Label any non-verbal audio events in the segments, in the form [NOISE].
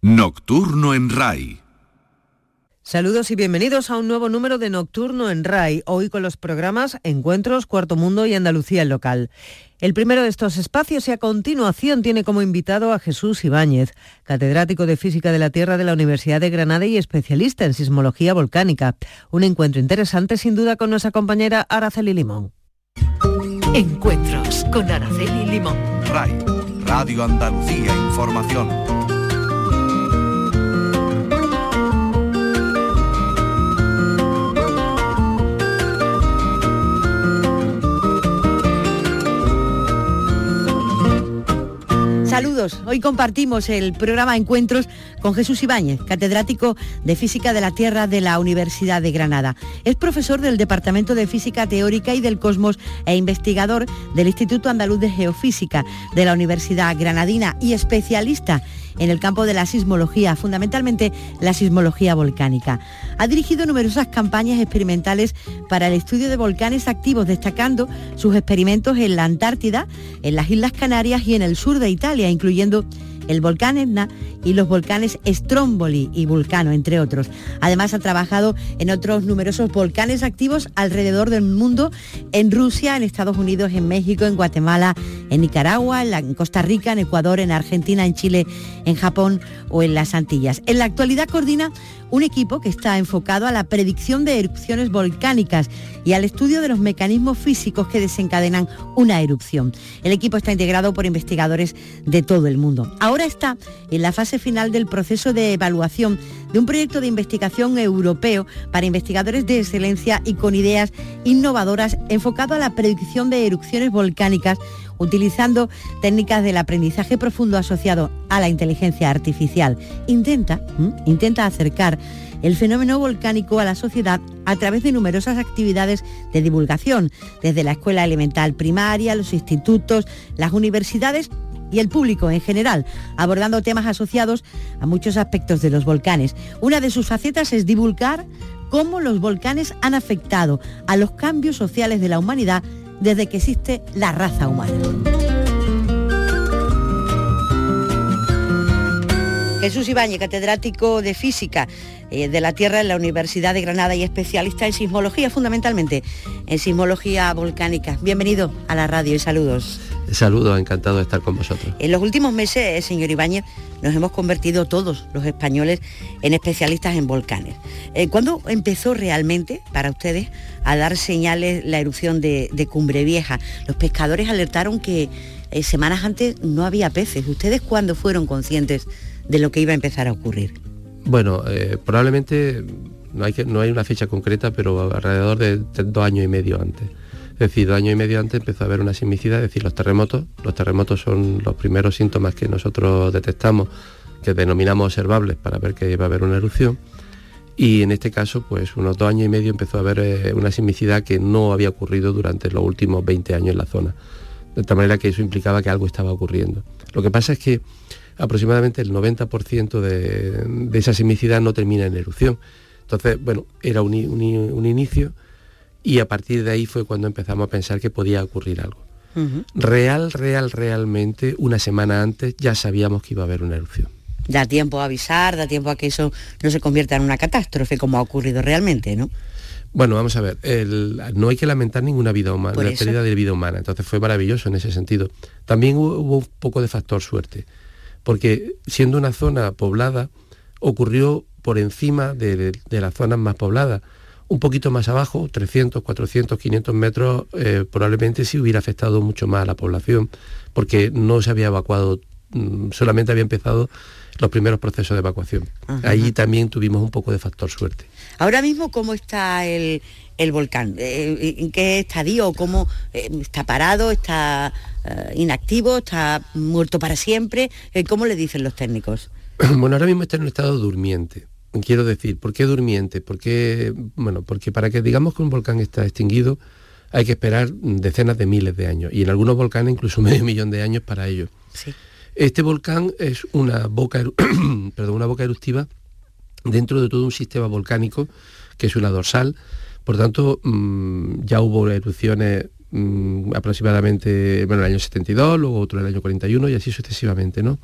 Nocturno en RAI. Saludos y bienvenidos a un nuevo número de Nocturno en RAI, hoy con los programas Encuentros, Cuarto Mundo y Andalucía en local. El primero de estos espacios y a continuación tiene como invitado a Jesús Ibáñez, catedrático de Física de la Tierra de la Universidad de Granada y especialista en sismología volcánica. Un encuentro interesante sin duda con nuestra compañera Araceli Limón. Encuentros con Araceli Limón. RAI, Radio Andalucía Información. Saludos. Hoy compartimos el programa Encuentros con Jesús Ibáñez, catedrático de Física de la Tierra de la Universidad de Granada. Es profesor del Departamento de Física Teórica y del Cosmos e investigador del Instituto Andaluz de Geofísica de la Universidad Granadina y especialista en el campo de la sismología, fundamentalmente la sismología volcánica. Ha dirigido numerosas campañas experimentales para el estudio de volcanes activos, destacando sus experimentos en la Antártida, en las Islas Canarias y en el sur de Italia, incluyendo el volcán Etna y los volcanes Stromboli y Vulcano, entre otros. Además ha trabajado en otros numerosos volcanes activos alrededor del mundo, en Rusia, en Estados Unidos, en México, en Guatemala, en Nicaragua, en, Costa Rica, en Ecuador, en Argentina, en Chile, en Japón o en las Antillas. En la actualidad coordina un equipo que está enfocado a la predicción de erupciones volcánicas y al estudio de los mecanismos físicos que desencadenan una erupción. El equipo está integrado por investigadores de todo el mundo. Ahora está en la fase final del proceso de evaluación de un proyecto de investigación europeo para investigadores de excelencia y con ideas innovadoras enfocado a la predicción de erupciones volcánicas utilizando técnicas del aprendizaje profundo asociado a la inteligencia artificial. Intenta, intenta acercar el fenómeno volcánico a la sociedad a través de numerosas actividades de divulgación, desde la escuela elemental primaria, los institutos, las universidades y el público en general, abordando temas asociados a muchos aspectos de los volcanes. Una de sus facetas es divulgar cómo los volcanes han afectado a los cambios sociales de la humanidad desde que existe la raza humana. Jesús Ibáñez, catedrático de Física de la Tierra en la Universidad de Granada y especialista en sismología, fundamentalmente en sismología volcánica. Bienvenido a la radio y saludos. Saludos, encantado de estar con vosotros. En los últimos meses, señor Ibáñez, nos hemos convertido todos los españoles en especialistas en volcanes. Eh, ¿Cuándo empezó realmente para ustedes a dar señales la erupción de, Cumbre Vieja? Los pescadores alertaron que eh, semanas antes no había peces. ¿Ustedes cuándo fueron conscientes de lo que iba a empezar a ocurrir? Bueno, eh, probablemente no hay, una fecha concreta, pero alrededor de dos años y medio antes. Es decir, dos años y medio antes empezó a haber una sismicidad, es decir, los terremotos. Los terremotos son los primeros síntomas que nosotros detectamos, que denominamos observables para ver que va a haber una erupción. Y en este caso, pues unos dos años y medio empezó a haber eh, una sismicidad que no había ocurrido durante los últimos 20 años en la zona. De tal manera que eso implicaba que algo estaba ocurriendo. Lo que pasa es que aproximadamente el 90% de, esa sismicidad no termina en erupción. Entonces, bueno, era un, inicio y a partir de ahí fue cuando empezamos a pensar que podía ocurrir algo. Real, real, realmente, una semana antes ya sabíamos que iba a haber una erupción. Da tiempo a avisar, da tiempo a que eso no se convierta en una catástrofe como ha ocurrido realmente, ¿no? Bueno, vamos a ver, no hay que lamentar ninguna vida humana, la pérdida de vida humana, entonces fue maravilloso en ese sentido. También hubo un poco de factor suerte porque siendo una zona poblada, ocurrió por encima de, las zonas más pobladas. Un poquito más abajo, 300, 400, 500 metros, eh, probablemente sí hubiera afectado mucho más a la población, porque no se había evacuado, mm, solamente había empezado los primeros procesos de evacuación. Allí también tuvimos un poco de factor suerte. Ahora mismo, ¿cómo está el, volcán? Eh, ¿En qué estadio? ¿Cómo eh, está parado? ¿Está eh, inactivo? ¿Está muerto para siempre? ¿Cómo le dicen los técnicos? [CLEARS THROAT] Bueno, ahora mismo está en un estado durmiente. Quiero decir, ¿por qué durmiente? Porque, bueno, porque para que digamos que un volcán está extinguido, hay que esperar decenas de miles de años y en algunos volcanes incluso [LAUGHS] medio millón de años para ello. Este volcán es una boca, [CLEARS THROAT] perdón, una boca eruptiva dentro de todo un sistema volcánico que es una dorsal. Por tanto, mm, ya hubo erupciones mm, aproximadamente, bueno, el año 72, luego otro en el año 41 y así sucesivamente, ¿no?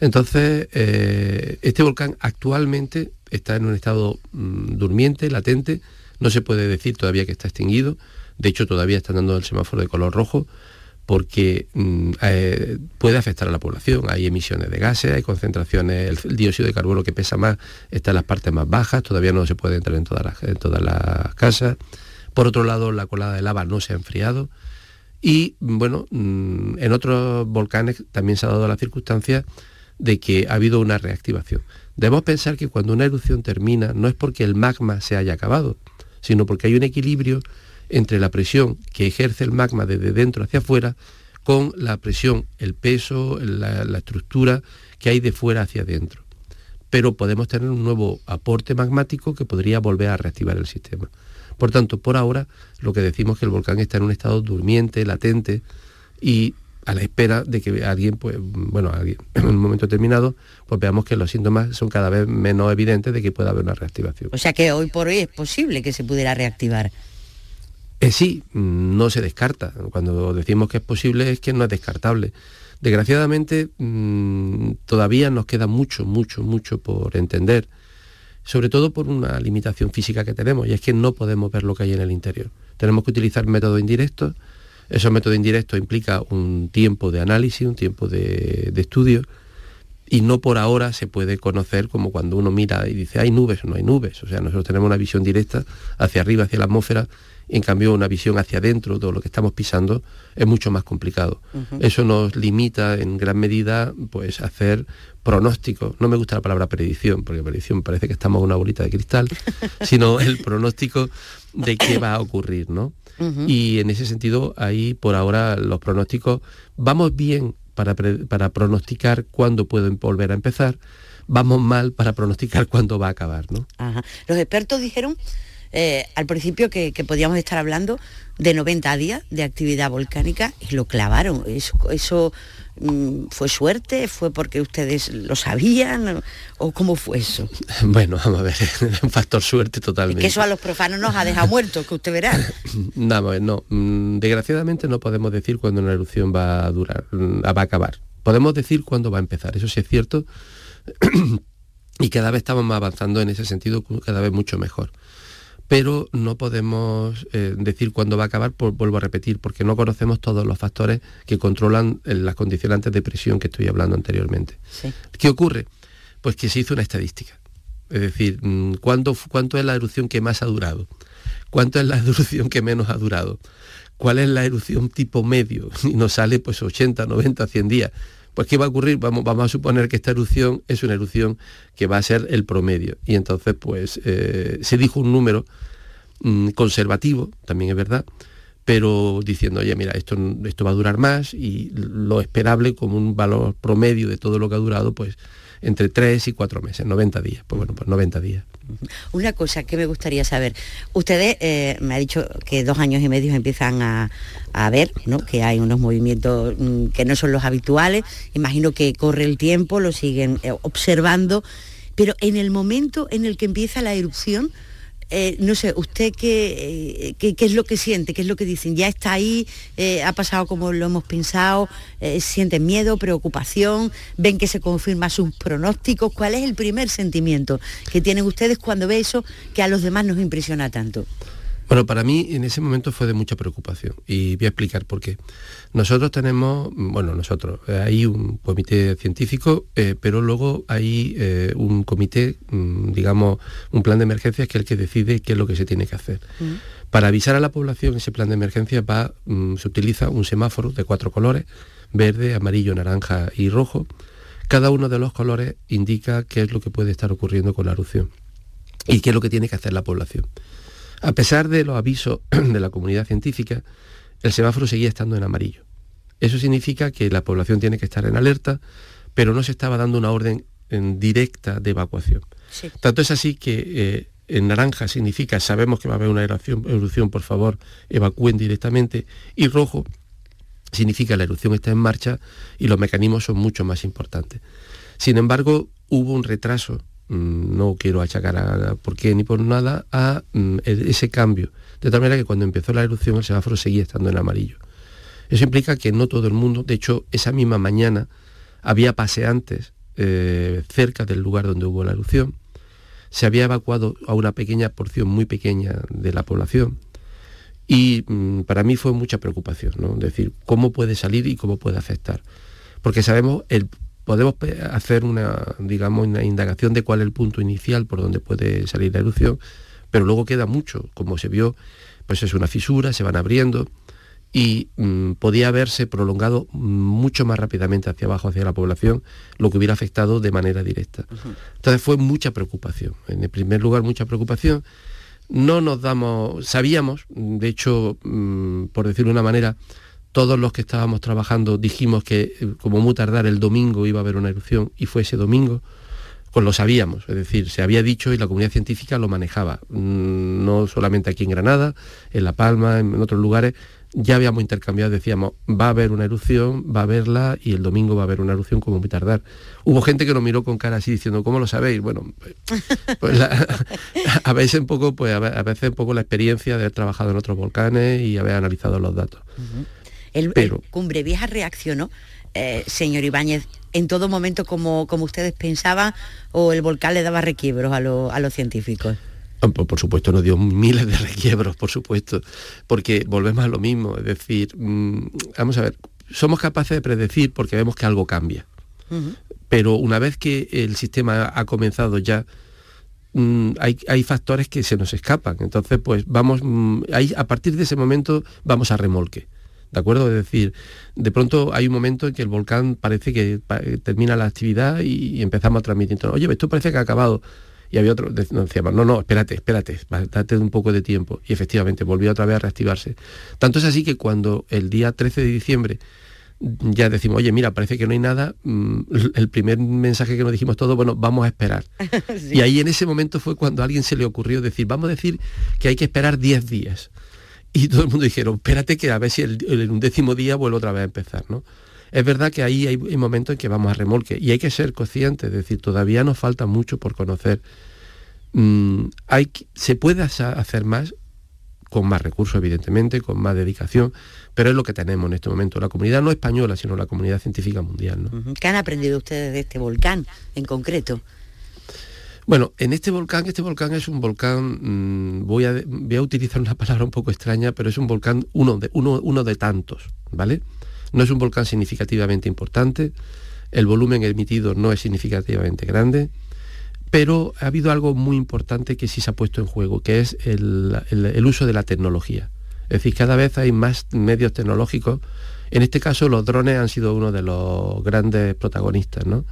Entonces, eh, este volcán actualmente está en un estado mm, durmiente, latente, no se puede decir todavía que está extinguido, de hecho todavía está dando el semáforo de color rojo, porque mm, eh, puede afectar a la población. Hay emisiones de gases, hay concentraciones, el, dióxido de carbono que pesa más está en las partes más bajas, todavía no se puede entrar en todas las, en todas las casas. Por otro lado, la colada de lava no se ha enfriado. Y bueno, mm, en otros volcanes también se ha dado la circunstancia de que ha habido una reactivación. Debemos pensar que cuando una erupción termina no es porque el magma se haya acabado, sino porque hay un equilibrio entre la presión que ejerce el magma desde dentro hacia afuera con la presión, el peso, la, estructura que hay de fuera hacia adentro. Pero podemos tener un nuevo aporte magmático que podría volver a reactivar el sistema. Por tanto, por ahora lo que decimos es que el volcán está en un estado durmiente, latente y a la espera de que alguien, pues, bueno, alguien, [CLEARS THROAT] en un momento determinado, pues veamos que los síntomas son cada vez menos evidentes de que pueda haber una reactivación. O sea que hoy por hoy es posible que se pudiera reactivar. Eh, sí, no se descarta. Cuando decimos que es posible es que no es descartable. Desgraciadamente mm, todavía nos queda mucho, mucho, mucho por entender, sobre todo por una limitación física que tenemos, y es que no podemos ver lo que hay en el interior. Tenemos que utilizar métodos indirectos. Esos métodos indirectos implica un tiempo de análisis, un tiempo de, de estudio, y no por ahora se puede conocer como cuando uno mira y dice hay nubes o no hay nubes. O sea, nosotros tenemos una visión directa hacia arriba, hacia la atmósfera, en cambio una visión hacia adentro, todo lo que estamos pisando, es mucho más complicado. Eso nos limita en gran medida pues, a hacer pronósticos. No me gusta la palabra predicción, porque predicción parece que estamos en una bolita de cristal, [LAUGHS] sino el pronóstico de qué va a ocurrir, ¿no? Y en ese sentido, ahí por ahora los pronósticos, vamos bien para, para pronosticar cuándo pueden volver a empezar, vamos mal para pronosticar cuándo va a acabar, ¿no? Los expertos dijeron eh, al principio que, podíamos estar hablando de 90 días de actividad volcánica y lo clavaron. Eso, eso mm, fue suerte, fue porque ustedes lo sabían o cómo fue eso. [LAUGHS] Bueno, vamos a ver, [LAUGHS] un factor suerte totalmente. que eso a los profanos nos ha dejado muertos, que usted verá. [LAUGHS] no, no, mm, desgraciadamente no podemos decir cuándo una erupción va a durar, mm, va a acabar. Podemos decir cuándo va a empezar, eso sí es cierto. [CLEARS THROAT] y cada vez estamos más avanzando en ese sentido, cada vez mucho mejor pero no podemos eh, decir cuándo va a acabar, vuelvo a repetir, porque no conocemos todos los factores que controlan eh, las condicionantes de presión que estoy hablando anteriormente. ¿Qué ocurre? Pues que se hizo una estadística. Es decir, mm, ¿cuánto, ¿cuánto es la erupción que más ha durado? ¿Cuánto es la [LAUGHS] erupción que menos ha durado? ¿Cuál es la erupción tipo medio? [LAUGHS] Y nos sale pues 80, 90, 100 días. Pues ¿qué va a ocurrir? Vamos, vamos a suponer que esta erupción es una erupción que va a ser el promedio. Y entonces pues eh, se dijo un número mm, conservativo, también es verdad, pero diciendo, oye, mira, esto, esto va a durar más y lo esperable como un valor promedio de todo lo que ha durado, pues entre 3 y 4 meses, 90 días. Pues bueno, pues 90 días. Una cosa que me gustaría saber, ustedes eh, me ha dicho que dos años y medio empiezan a, ver ¿no? que hay unos movimientos mm, que no son los habituales, imagino que corre el tiempo, lo siguen eh, observando, pero en el momento en el que empieza la erupción, eh, no sé, ¿usted qué, qué, es lo que siente? ¿Qué es lo que dicen? ¿Ya está ahí? Eh, ¿Ha pasado como lo hemos pensado? Eh, ¿Sienten miedo, preocupación? ¿Ven que se confirma sus pronósticos? ¿Cuál es el primer sentimiento que tienen ustedes cuando ve eso que a los demás nos impresiona tanto? Bueno, para mí en ese momento fue de mucha preocupación y voy a explicar por qué. Nosotros tenemos, bueno, nosotros, eh, hay un comité científico, eh, pero luego hay eh, un comité, mm, digamos, un plan de emergencias que es el que decide qué es lo que se tiene que hacer. Para avisar a la población ese plan de emergencia va, mm, se utiliza un semáforo de cuatro colores, verde, amarillo, naranja y rojo. Cada uno de los colores indica qué es lo que puede estar ocurriendo con la erupción y qué es lo que tiene que hacer la población. A pesar de los avisos [CLEARS THROAT] de la comunidad científica, el semáforo seguía estando en amarillo. Eso significa que la población tiene que estar en alerta, pero no se estaba dando una orden en directa de evacuación. Tanto es así que eh, en naranja significa sabemos que va a haber una erupción, erupción, por favor, evacúen directamente, y rojo significa la erupción está en marcha y los mecanismos son mucho más importantes. Sin embargo, hubo un retraso no quiero achacar a, por qué ni por nada a mm, ese cambio De tal manera que cuando empezó la erupción el semáforo seguía estando en amarillo. Eso implica que no todo el mundo, de hecho, esa misma mañana había paseantes eh, cerca del lugar donde hubo la erupción. Se había evacuado a una pequeña porción muy pequeña de la población. Y mm, para mí fue mucha preocupación, ¿no? decir, cómo puede salir y cómo puede afectar. Porque sabemos, el, podemos hacer una, digamos, una indagación de cuál es el punto inicial por donde puede salir la erupción, pero luego queda mucho, como se vio, pues es una fisura, se van abriendo y mm, podía haberse prolongado mucho más rápidamente hacia abajo, hacia la población, lo que hubiera afectado de manera directa. Entonces fue mucha preocupación. En el primer lugar, mucha preocupación no nos damos, sabíamos, de hecho, mm, por decirlo de una manera, todos los que estábamos trabajando dijimos que eh, como muy tardar el domingo iba a haber una erupción y fue ese domingo, pues lo sabíamos, es decir, se había dicho y la comunidad científica lo manejaba, mm, no solamente aquí en Granada, en La Palma, en otros lugares, ya habíamos intercambiado, decíamos, va a haber una erupción, va a haberla y el domingo va a haber una erupción como muy tardar. Hubo gente que nos miró con cara así diciendo, ¿cómo lo sabéis? Bueno, pues, [LAUGHS] pues [LAUGHS] a veces un poco, pues a veces un poco la experiencia de haber trabajado en otros volcanes y haber analizado los datos. El, Pero, Cumbre Vieja reaccionó, eh, señor Ibáñez, en todo momento como, como ustedes pensaban o el volcán le daba requiebros a, a los científicos. Ah, por supuesto nos dio miles de [LAUGHS] requiebros, por supuesto, porque volvemos a lo mismo, es decir, mm, vamos a ver, somos capaces de predecir porque vemos que algo cambia, pero una vez que el sistema ha comenzado ya, mm, hay, factores que se nos escapan, entonces pues vamos, mm, a partir de ese momento vamos a remolque. ¿De acuerdo? Es decir, de pronto hay un momento en que el volcán parece que termina la actividad y, empezamos a transmitir. Oye, esto parece que ha acabado y había otro, decíamos, no, no, espérate, espérate, date un poco de tiempo. Y efectivamente volvió otra vez a reactivarse. Tanto es así que cuando el día 13 de diciembre ya decimos, oye, mira, parece que no hay nada, mm, el primer mensaje que nos dijimos todos, bueno, vamos a esperar. [LAUGHS] Y ahí en ese momento fue cuando a alguien se le ocurrió decir, vamos a decir que hay que esperar 10 días. Y todo el mundo dijeron, espérate que a ver si el, el undécimo día vuelve otra vez a empezar, ¿no? Es verdad que ahí hay, momentos en que vamos a remolque y hay que ser conscientes, es decir, todavía nos falta mucho por conocer. Mm, hay, se puede hacer más con más recursos, evidentemente, con más dedicación, pero es lo que tenemos en este momento. La comunidad no española, sino la comunidad científica mundial. ¿Qué han aprendido ustedes de este volcán en concreto? Bueno, en este volcán, este volcán es un volcán, mm, voy, a, utilizar una [LAUGHS] palabra un poco extraña, pero es un volcán uno de, uno, uno de tantos, ¿vale? No es un volcán significativamente importante, el volumen emitido no es significativamente grande, pero ha habido algo muy importante que sí se ha puesto en juego, que es el, uso de la tecnología. Es decir, cada vez hay más medios tecnológicos. En este caso, los drones han sido uno de los grandes protagonistas, ¿no?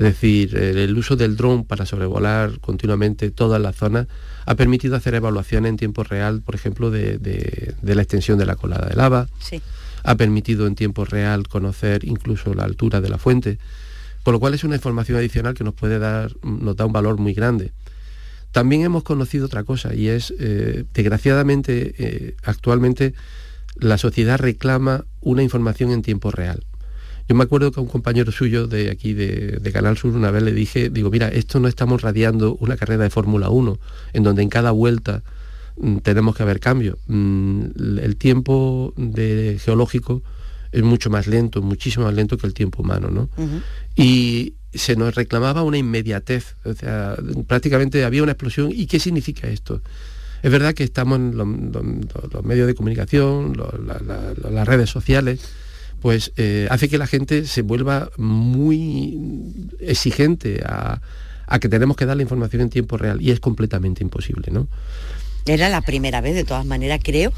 Es decir, el uso del dron para sobrevolar continuamente todas las zonas ha permitido hacer evaluaciones en tiempo real, por ejemplo, de, la extensión de la colada de lava. Sí ha permitido en tiempo real conocer incluso la altura de la fuente, con lo cual es una información adicional que nos puede dar, nos da un valor muy grande. También hemos conocido otra cosa y es, eh, desgraciadamente, eh, actualmente la sociedad reclama una información en tiempo real. Yo me acuerdo que a un compañero suyo de aquí de, de, Canal Sur una vez le dije, digo, mira, esto no estamos radiando una carrera de Fórmula 1, en donde en cada vuelta Mm, tenemos que haber cambio. Mm, el tiempo de geológico es mucho más lento, muchísimo más lento que el tiempo humano, ¿no? Y se nos reclamaba una inmediatez, o sea, prácticamente había una explosión. ¿Y qué significa esto? Es verdad que estamos en los, medios de comunicación, las redes sociales, pues eh, hace que la gente se vuelva muy exigente a, a que tenemos que dar la información en tiempo real y es completamente imposible, ¿no? Era la primera vez, de todas maneras, creo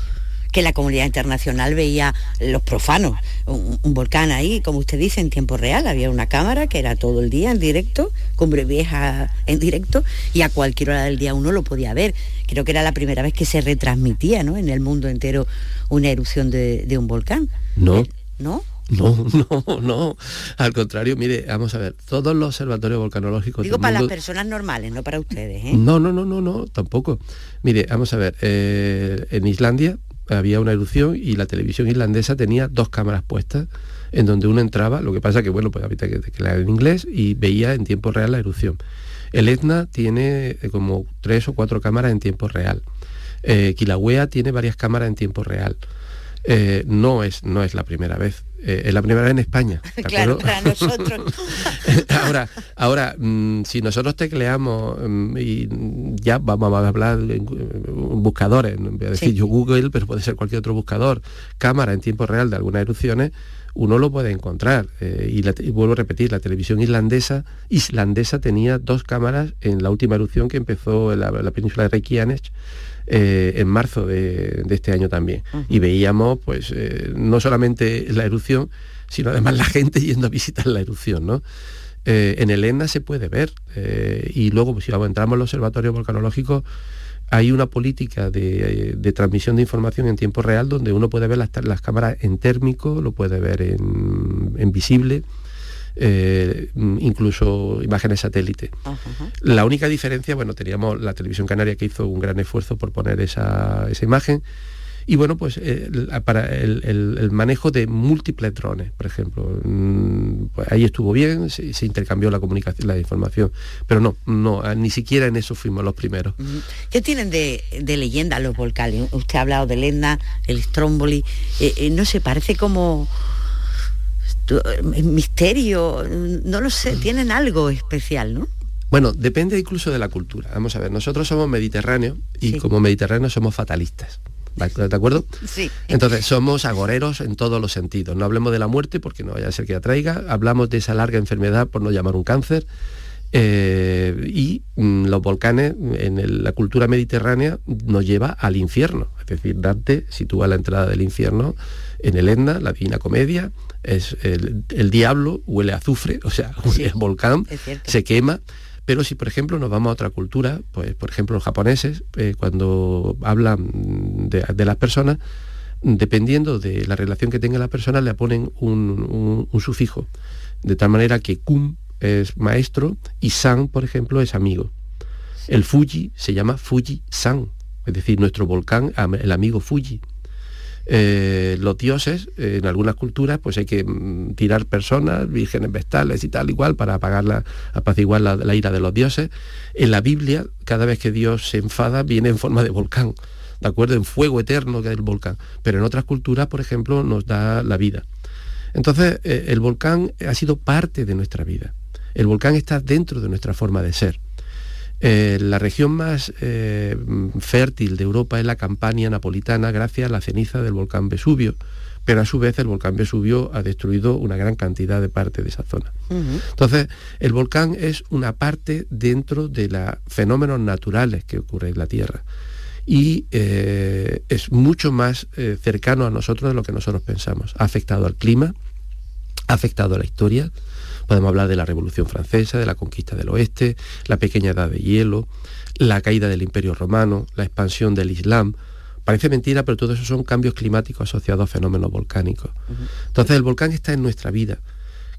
que la comunidad internacional veía los profanos, un, volcán ahí, como usted dice, en tiempo real, había una cámara que era todo el día en directo, Cumbre Vieja en directo, y a cualquier hora del día uno lo podía ver. Creo que era la primera vez que se retransmitía ¿no? en el mundo entero una erupción de, de un volcán. No. ¿No? No, [LAUGHS] no, no. Al contrario, mire, vamos a ver, todos los observatorios volcanológicos. Digo para las personas normales, no para ustedes, ¿eh? No, no, no, no, no, tampoco. Mire, vamos a ver, eh, en Islandia había una erupción y la televisión islandesa tenía dos cámaras puestas en donde uno entraba, lo que pasa que, bueno, pues había que, leer en inglés y veía en tiempo real la erupción. El Etna tiene eh, como tres o cuatro cámaras en tiempo real. Eh, Kilauea tiene varias cámaras en tiempo real. Eh, no, es, no es la primera vez. Eh, es la primera vez en España. [LAUGHS] claro, para nosotros. [LAUGHS] ahora, ahora mm, si nosotros tecleamos mm, y ya vamos a hablar en buscadores, voy a decir yo Google, pero puede ser cualquier otro buscador, cámara en tiempo real de algunas erupciones, uno lo puede encontrar. Eh, y, vuelvo a repetir, la televisión islandesa, islandesa tenía dos cámaras en la última erupción que empezó en la, península de Reykjanes eh, en marzo de, este año también. Y veíamos, pues, eh, no solamente la erupción, sino además la gente [LAUGHS] yendo a visitar la erupción, ¿no? en el ENA se puede ver. y luego, pues, si entramos en los observatorios volcanológicos, hay una política de, transmisión de información en tiempo real donde uno puede ver las, cámaras en térmico, lo puede ver en, visible, eh, incluso imágenes satélite. La única diferencia, bueno, teníamos la televisión canaria que hizo un gran esfuerzo por poner esa, esa imagen, y bueno, pues eh, para el, manejo de múltiples drones, por ejemplo. Mm, pues ahí estuvo bien, se, intercambió la comunicación, la información. Pero no, no, ni siquiera en eso fuimos los primeros. ¿Qué tienen de, leyenda los volcanes? Usted ha hablado de Lenda, el Stromboli. Eh, no sé, parece como misterio, no lo sé, tienen algo especial, ¿no? Bueno, depende incluso de la cultura. Vamos a ver, nosotros somos mediterráneos y como mediterráneos somos fatalistas. ¿De acuerdo? Sí. Entonces, somos agoreros en todos los sentidos. No hablemos de la muerte porque no vaya a ser que atraiga. Hablamos de esa larga enfermedad, por no llamar un cáncer. Eh, y mm, los volcanes en la cultura mediterránea nos lleva al infierno. Es decir, Dante sitúa la entrada del infierno en el Etna, la Divina Comedia. Es el, diablo huele a azufre, o sea, el volcán se quema pero si, por ejemplo, nos vamos a otra cultura, pues, por ejemplo, los japoneses, eh, cuando hablan de, las personas, dependiendo de la relación que tenga la persona, le ponen un, sufijo. De tal manera que kum es maestro y san, por ejemplo, es amigo. El Fuji se llama Fuji-san, es decir, nuestro volcán, el amigo Fuji. Eh, los dioses, en algunas culturas, pues hay que mm, tirar personas, vírgenes vestales y tal, igual, para apagar la, apaciguar la, ira de los dioses. En la Biblia, cada vez que Dios se enfada, viene en forma de volcán, ¿de acuerdo? En fuego eterno que es el volcán. Pero en otras culturas, por ejemplo, nos da la vida. Entonces, eh, el volcán ha sido parte de nuestra vida. El volcán está dentro de nuestra forma de ser. Eh, la región más eh, fértil de Europa es la Campania napolitana gracias a la ceniza del volcán Vesubio, pero a su vez el volcán Vesubio ha destruido una gran cantidad de parte de esa zona. Entonces, el volcán es una parte dentro de los fenómenos naturales que ocurren en la Tierra y eh, es mucho más cercano a nosotros de lo que nosotros pensamos. Ha afectado al clima, ha afectado a la historia, Podemos hablar de la Revolución Francesa, de la conquista del oeste, la pequeña edad de hielo, la caída del Imperio Romano, la expansión del Islam. Parece mentira, pero todo eso son cambios climáticos asociados a fenómenos volcánicos. Entonces el volcán está en nuestra vida.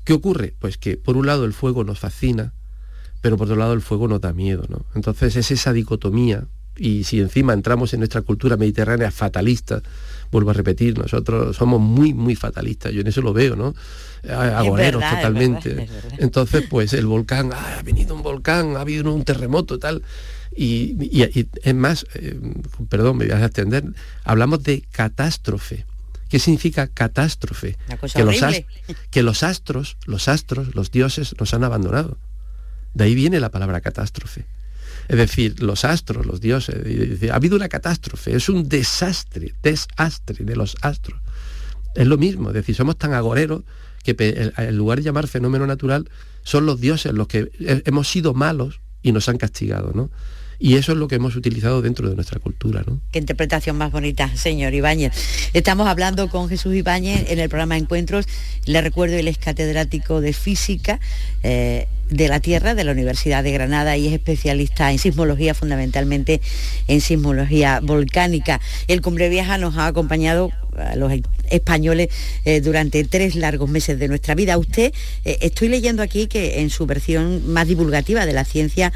¿Qué ocurre? Pues que por un lado el fuego nos fascina, pero por otro lado el fuego nos da miedo. ¿no? Entonces es esa dicotomía, y si encima entramos en nuestra cultura mediterránea fatalista, vuelvo a repetir, nosotros somos muy, muy fatalistas, yo en eso lo veo, ¿no? Agoreros totalmente. Entonces, pues el volcán, ah, ha venido un volcán, ha habido un terremoto, tal. Y, es más, eh, perdón, me voy a extender, hablamos de catástrofe. ¿Qué significa catástrofe? Que los, que los astros, los astros, los dioses nos han abandonado. De ahí viene la palabra catástrofe. Es decir, los astros, los dioses, ha habido una catástrofe, es un desastre, desastre de los astros. Es lo mismo, es decir, somos tan agoreros que en lugar de llamar fenómeno natural, son los dioses los que hemos sido malos y nos han castigado, ¿no? Y eso es lo que hemos utilizado dentro de nuestra cultura. ¿no? Qué interpretación más bonita, señor Ibáñez. Estamos hablando con Jesús Ibáñez en el programa Encuentros. Le recuerdo, él es catedrático de física eh, de la Tierra de la Universidad de Granada y es especialista en sismología, fundamentalmente en sismología volcánica. El Cumbre Vieja nos ha acompañado a los españoles eh, durante tres largos meses de nuestra vida. Usted, eh, estoy leyendo aquí que en su versión más divulgativa de la ciencia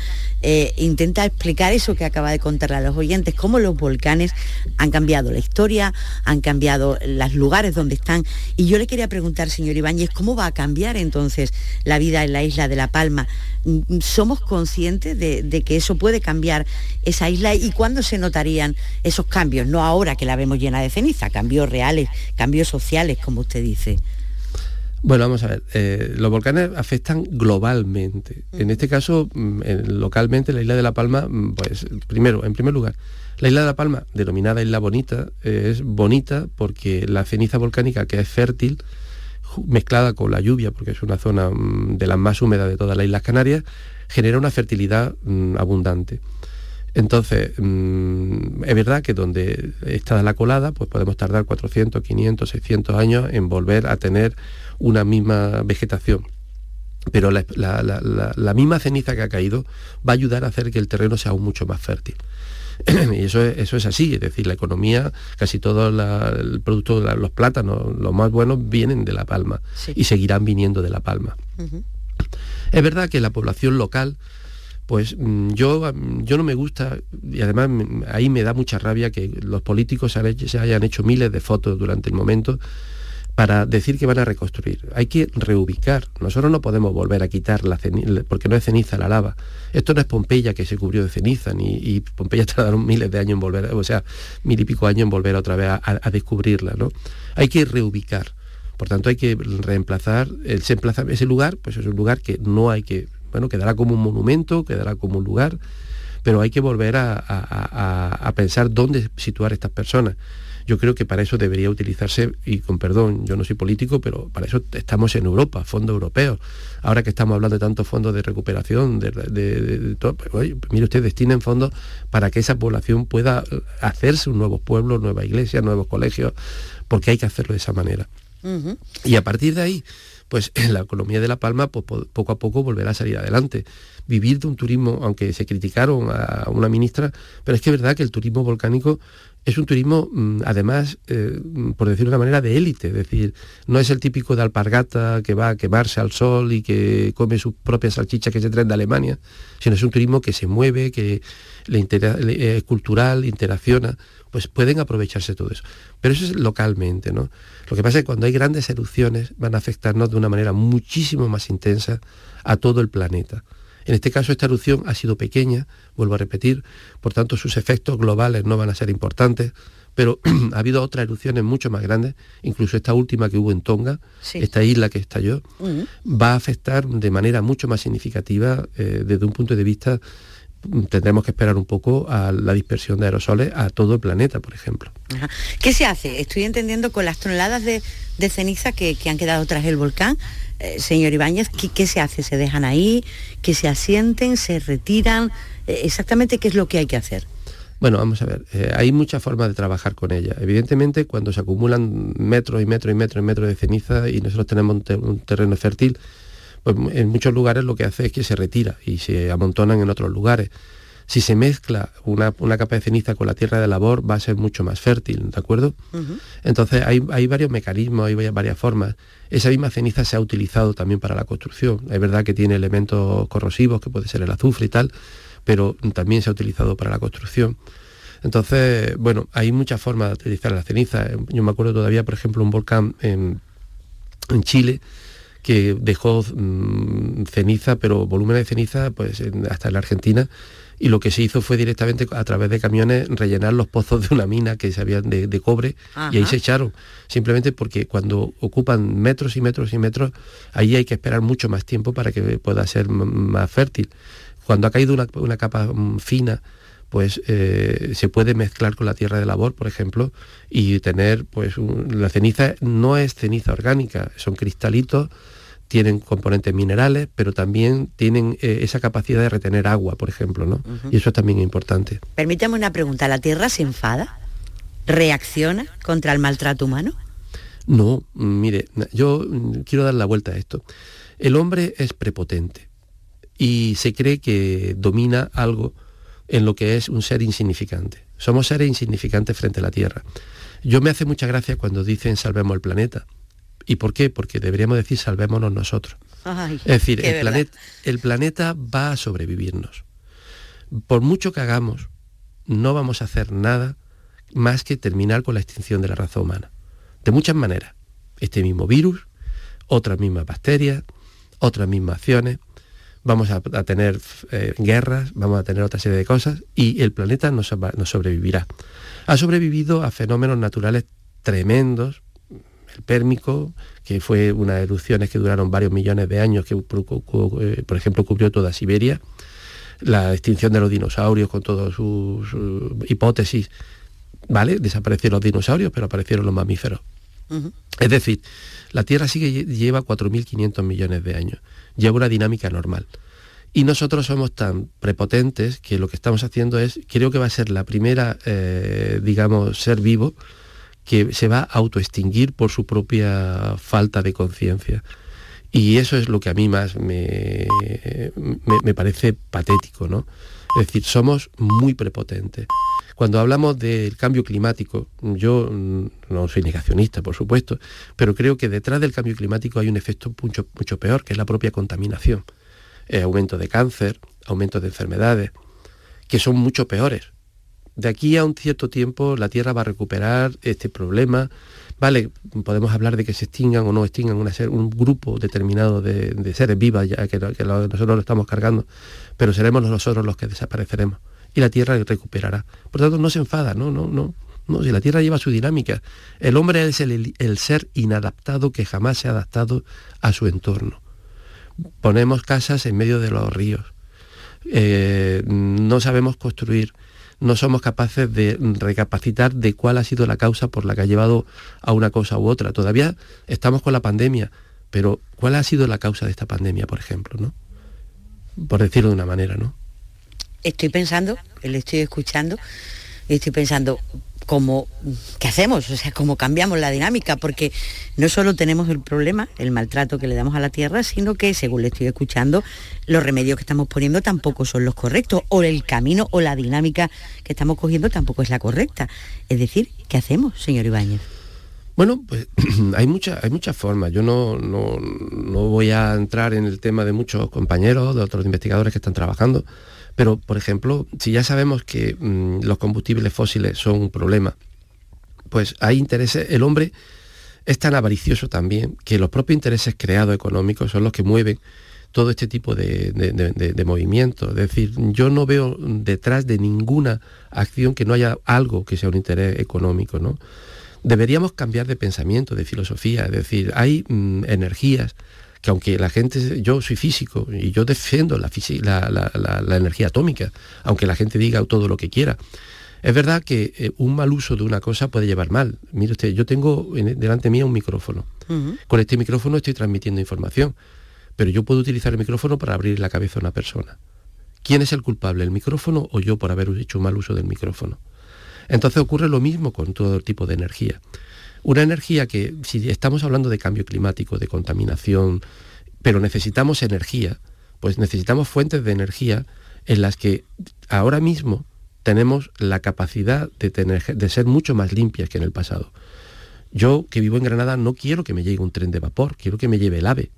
intenta explicar eso que acaba de contar a los oyentes, cómo los volcanes han cambiado la historia, han cambiado los lugares donde están. Y yo le quería preguntar, señor Ibáñez, ¿cómo va a cambiar entonces la vida en la isla de La Palma? ¿Somos conscientes de, de que eso puede cambiar esa isla y cuándo se notarían esos cambios? No ahora que la vemos llena de ceniza, cambios reales, cambios sociales, como usted dice. Bueno, vamos a ver, eh, los volcanes afectan globalmente. En este caso, mm, localmente, la isla de La Palma, mm, pues primero, en primer lugar, la isla de La Palma, denominada Isla Bonita, es bonita porque la ceniza volcánica, que es fértil, mezclada con la lluvia, porque es una zona mm, de las más húmedas de todas las Islas Canarias, genera una fertilidad abundante. Entonces, mm, es verdad que donde está la colada, pues podemos tardar 400, 500, 600 años en volver a tener una misma vegetación. Pero la, misma ceniza que ha caído va a ayudar a hacer que el terreno sea aún mucho más fértil. [CLEARS THROAT] y eso es, eso es así, es decir, la economía, casi todo el producto, los plátanos, los más buenos, vienen de La Palma y seguirán viniendo de La Palma. Es verdad que la población local pues mm, yo, mm, yo no me gusta, y además ahí me da mucha rabia que los políticos se hayan hecho miles de fotos durante el momento para decir que van a reconstruir. Hay que reubicar. Nosotros no podemos volver a quitar la ceniza, porque no es ceniza la lava. Esto no es Pompeya que se cubrió de ceniza, ni, y Pompeya [LAUGHS] tardaron miles de años en volver, o sea, mil y pico años en volver otra vez a, descubrirla. ¿no? Hay que reubicar. Por tanto, hay que reemplazar, ese lugar, pues es un lugar que no hay que bueno, quedará como un monumento, quedará como un lugar, pero hay que volver a, pensar dónde situar estas personas. Yo creo que para eso debería utilizarse, y con perdón, yo no soy político, pero para eso estamos en Europa, fondos europeos. Ahora que estamos hablando de tantos fondos de recuperación, de, todo, pues, mire usted, destinen fondos para que esa población pueda hacerse un nuevo pueblo, nueva iglesia, nuevos colegios, porque hay que hacerlo de esa manera. Y a partir de ahí, pues [LAUGHS] la economía de La Palma pues, poco a poco volverá a salir adelante. Vivir de un turismo, aunque se criticaron a una ministra, pero es que es verdad que el turismo volcánico es un turismo, mm, además, eh, por decirlo de una manera, de élite, es decir, no es el típico de alpargata que va a quemarse al sol y que come sus propias salchichas que se traen de Alemania, sino es un turismo que se mueve, que es cultural, interacciona, pues pueden aprovecharse todo eso. Pero eso es localmente, ¿no? Lo que pasa es que cuando hay grandes erupciones van a afectarnos de una manera muchísimo más intensa a todo el planeta. En este caso esta erupción ha sido pequeña, vuelvo a repetir, por tanto sus efectos globales no van a ser importantes, pero [CLEARS THROAT] ha habido otras erupciones mucho más grandes, incluso esta última que hubo en Tonga, esta isla que estalló, va a afectar de manera mucho más significativa eh, desde un punto de vista tendremos que esperar un poco a la dispersión de aerosoles a todo el planeta, por ejemplo. ¿Qué se hace? Estoy entendiendo con las toneladas de, ceniza que, han quedado tras el volcán, eh, señor Ibáñez, ¿qué, se hace? ¿Se dejan ahí? ¿Que se asienten? ¿Se retiran? Eh, exactamente qué es lo que hay que hacer. Bueno, vamos a ver, eh, hay muchas formas de trabajar con ella. Evidentemente, cuando se acumulan metros y metros y metros y metros de ceniza y nosotros tenemos un terreno fértil, pues en muchos lugares lo que hace es que se retira y se amontonan en otros lugares. Si se mezcla una, capa de ceniza con la tierra de labor va a ser mucho más fértil, ¿de acuerdo? Entonces hay, varios mecanismos, hay varias formas. Esa misma ceniza se ha utilizado también para la construcción. Es verdad que tiene elementos corrosivos, que puede ser el azufre y tal, pero también se ha utilizado para la construcción. Entonces, bueno, hay muchas formas de utilizar la ceniza. Yo me acuerdo todavía, por ejemplo, un volcán en, en Chile que dejó mm, ceniza, pero volumen de ceniza pues hasta en la Argentina, y lo que se hizo fue directamente a través de camiones rellenar los pozos de una mina que se habían de, cobre y ahí se echaron, simplemente porque cuando ocupan metros y metros y metros, ahí hay que esperar mucho más tiempo para que pueda ser más fértil. Cuando ha caído una, capa mm, fina, pues eh, se puede mezclar con la tierra de labor, por ejemplo, y tener, pues, la ceniza no es ceniza orgánica, son cristalitos tienen componentes minerales, pero también tienen eh, esa capacidad de retener agua, por ejemplo, ¿no? Y eso también es importante. Permítame una pregunta, ¿la Tierra se enfada? ¿Reacciona contra el maltrato humano? No, mire, yo mm, quiero dar la vuelta a esto. El hombre es prepotente y se cree que domina algo en lo que es un ser insignificante. Somos seres insignificantes frente a la Tierra. Yo me hace mucha gracia cuando dicen salvemos el planeta. ¿Y por qué? Porque deberíamos decir salvémonos nosotros. es decir, el, planeta, el planeta va a sobrevivirnos. Por mucho que hagamos, no vamos a hacer nada más que terminar con la extinción de la raza humana. De muchas maneras. Este mismo virus, otras mismas bacterias, otras mismas acciones, vamos a, tener eh, guerras, vamos a tener otra serie de cosas y el planeta no, sobrevivirá. Ha sobrevivido a fenómenos naturales tremendos, el pérmico, que fue unas erupciones que duraron varios millones de años, que eh, por ejemplo cubrió toda Siberia, la extinción de los dinosaurios con todas sus, hipótesis, ¿vale? Desaparecieron los dinosaurios, pero aparecieron los mamíferos. Es decir, la Tierra sigue lleva 4.500 millones de años, lleva una dinámica normal. Y nosotros somos tan prepotentes que lo que estamos haciendo es, creo que va a ser la primera, eh, digamos, ser vivo que se va a autoextinguir por su propia falta de conciencia. Y eso es lo que a mí más me, me, parece patético, ¿no? Es decir, somos muy prepotentes. Cuando hablamos del cambio climático, yo mm, no soy negacionista, por supuesto, pero creo que detrás del cambio climático hay un efecto mucho, mucho peor, que es la propia contaminación. Eh, aumento de cáncer, aumento de enfermedades, que son mucho peores. De aquí a un cierto tiempo la Tierra va a recuperar este problema. Vale, podemos hablar de que se extingan o no extingan un grupo determinado de, seres vivos, ya que, nosotros lo estamos cargando, pero seremos nosotros los que desapareceremos y la Tierra recuperará. Por tanto, no se enfada, no, no, no. No, si la Tierra lleva su dinámica. El hombre es el, ser inadaptado que jamás se ha adaptado a su entorno. Ponemos casas en medio de los ríos. Eh, no sabemos construir. No somos capaces de recapacitar de cuál ha sido la causa por la que ha llevado a una cosa u otra. Todavía estamos con la pandemia, pero ¿cuál ha sido la causa de esta pandemia, por ejemplo? ¿no? Por decirlo de una manera, ¿no? estoy pensando, le estoy escuchando, y estoy pensando, ¿cómo, ¿qué hacemos? O sea, ¿cómo cambiamos la dinámica? Porque no solo tenemos el problema, el maltrato que le damos a la tierra, sino que, según le estoy escuchando, los remedios que estamos poniendo tampoco son los correctos, o el camino o la dinámica que estamos cogiendo tampoco es la correcta. Es decir, ¿qué hacemos, señor Ibáñez? Bueno, pues [CLEARS THROAT] hay, muchas hay muchas formas. Yo no, no, no voy a entrar en el tema de muchos compañeros, de otros investigadores que están trabajando pero, por ejemplo, si ya sabemos que mm, los combustibles fósiles son un problema, pues hay intereses, el hombre es tan avaricioso también que los propios intereses creados económicos son los que mueven todo este tipo de, de, movimientos. Es decir, yo no veo detrás de ninguna acción que no haya algo que sea un interés económico. ¿no? Deberíamos cambiar de pensamiento, de filosofía. Es decir, hay mm, energías que aunque la gente, yo soy físico y yo defiendo la, la, energía atómica, aunque la gente diga todo lo que quiera, es verdad que eh, un mal uso de una cosa puede llevar mal. Mire usted, yo tengo delante mía un micrófono. Con este micrófono estoy transmitiendo información, pero yo puedo utilizar el micrófono para abrir la cabeza a una persona. ¿Quién es el culpable, el micrófono o yo por haber hecho un mal uso del micrófono? Entonces ocurre lo mismo con todo tipo de energía. Una energía que, si estamos hablando de cambio climático, de contaminación, pero necesitamos energía, pues necesitamos fuentes de energía en las que ahora mismo tenemos la capacidad de, ser mucho más limpias que en el pasado. Yo, que vivo en Granada, no quiero que me llegue un tren de vapor, quiero que me lleve el AVE.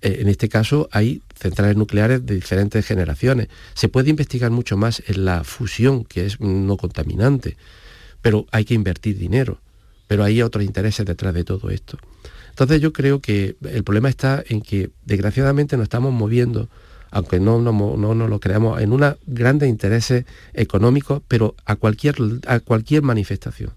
Eh, en este caso hay centrales nucleares de diferentes generaciones. Se puede investigar mucho más en la fusión, que es no contaminante, pero hay que invertir dinero pero hay otros intereses detrás de todo esto. Entonces yo creo que el problema está en que desgraciadamente nos estamos moviendo, aunque no, no, lo creamos, en unos grandes intereses económicos, pero a cualquier, a cualquier manifestación.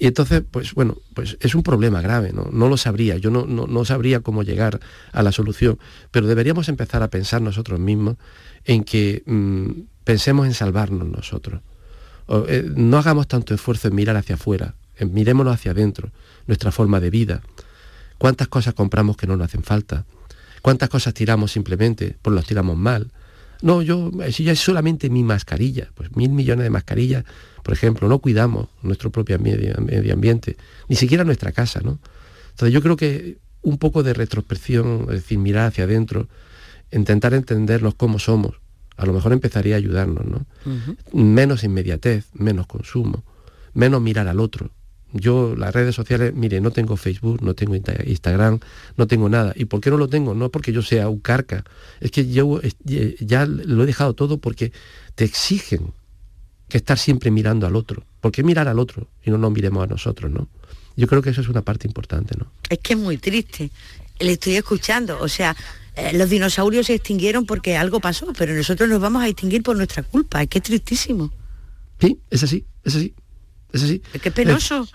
Y entonces, pues bueno, pues es un problema grave, ¿no? No lo sabría, yo no, no, sabría cómo llegar a la solución, pero deberíamos empezar a pensar nosotros mismos en que mm, pensemos en salvarnos nosotros. Eh, no hagamos tanto esfuerzo en mirar hacia afuera, mirémonos hacia adentro, nuestra forma de vida. ¿Cuántas cosas compramos que no nos hacen falta? ¿Cuántas cosas tiramos simplemente, pues los tiramos mal? No, yo, eh, si ya es solamente mi mascarilla, pues mil millones de mascarillas, por ejemplo, no cuidamos nuestro propio medio, ambiente, ni siquiera nuestra casa, ¿no? Entonces yo creo que un poco de retrospección, es decir, mirar hacia adentro, intentar entendernos cómo somos, a lo mejor empezaría a ayudarnos, ¿no? Menos inmediatez, menos consumo, menos mirar al otro. Yo las redes sociales, mire, no tengo Facebook, no tengo Instagram, no tengo nada. ¿Y por qué no lo tengo? No porque yo sea un carca, es que yo ya lo he dejado todo porque te exigen que estar siempre mirando al otro. ¿Por qué mirar al otro y no nos miremos a nosotros, no? Yo creo que eso es una parte importante, ¿no? Es que es muy triste. Le estoy escuchando, o sea, eh, los dinosaurios se extinguieron porque algo pasó, pero nosotros nos vamos a extinguir por nuestra culpa. Es que es tristísimo. Sí, es así, es así. Es así. Que penoso.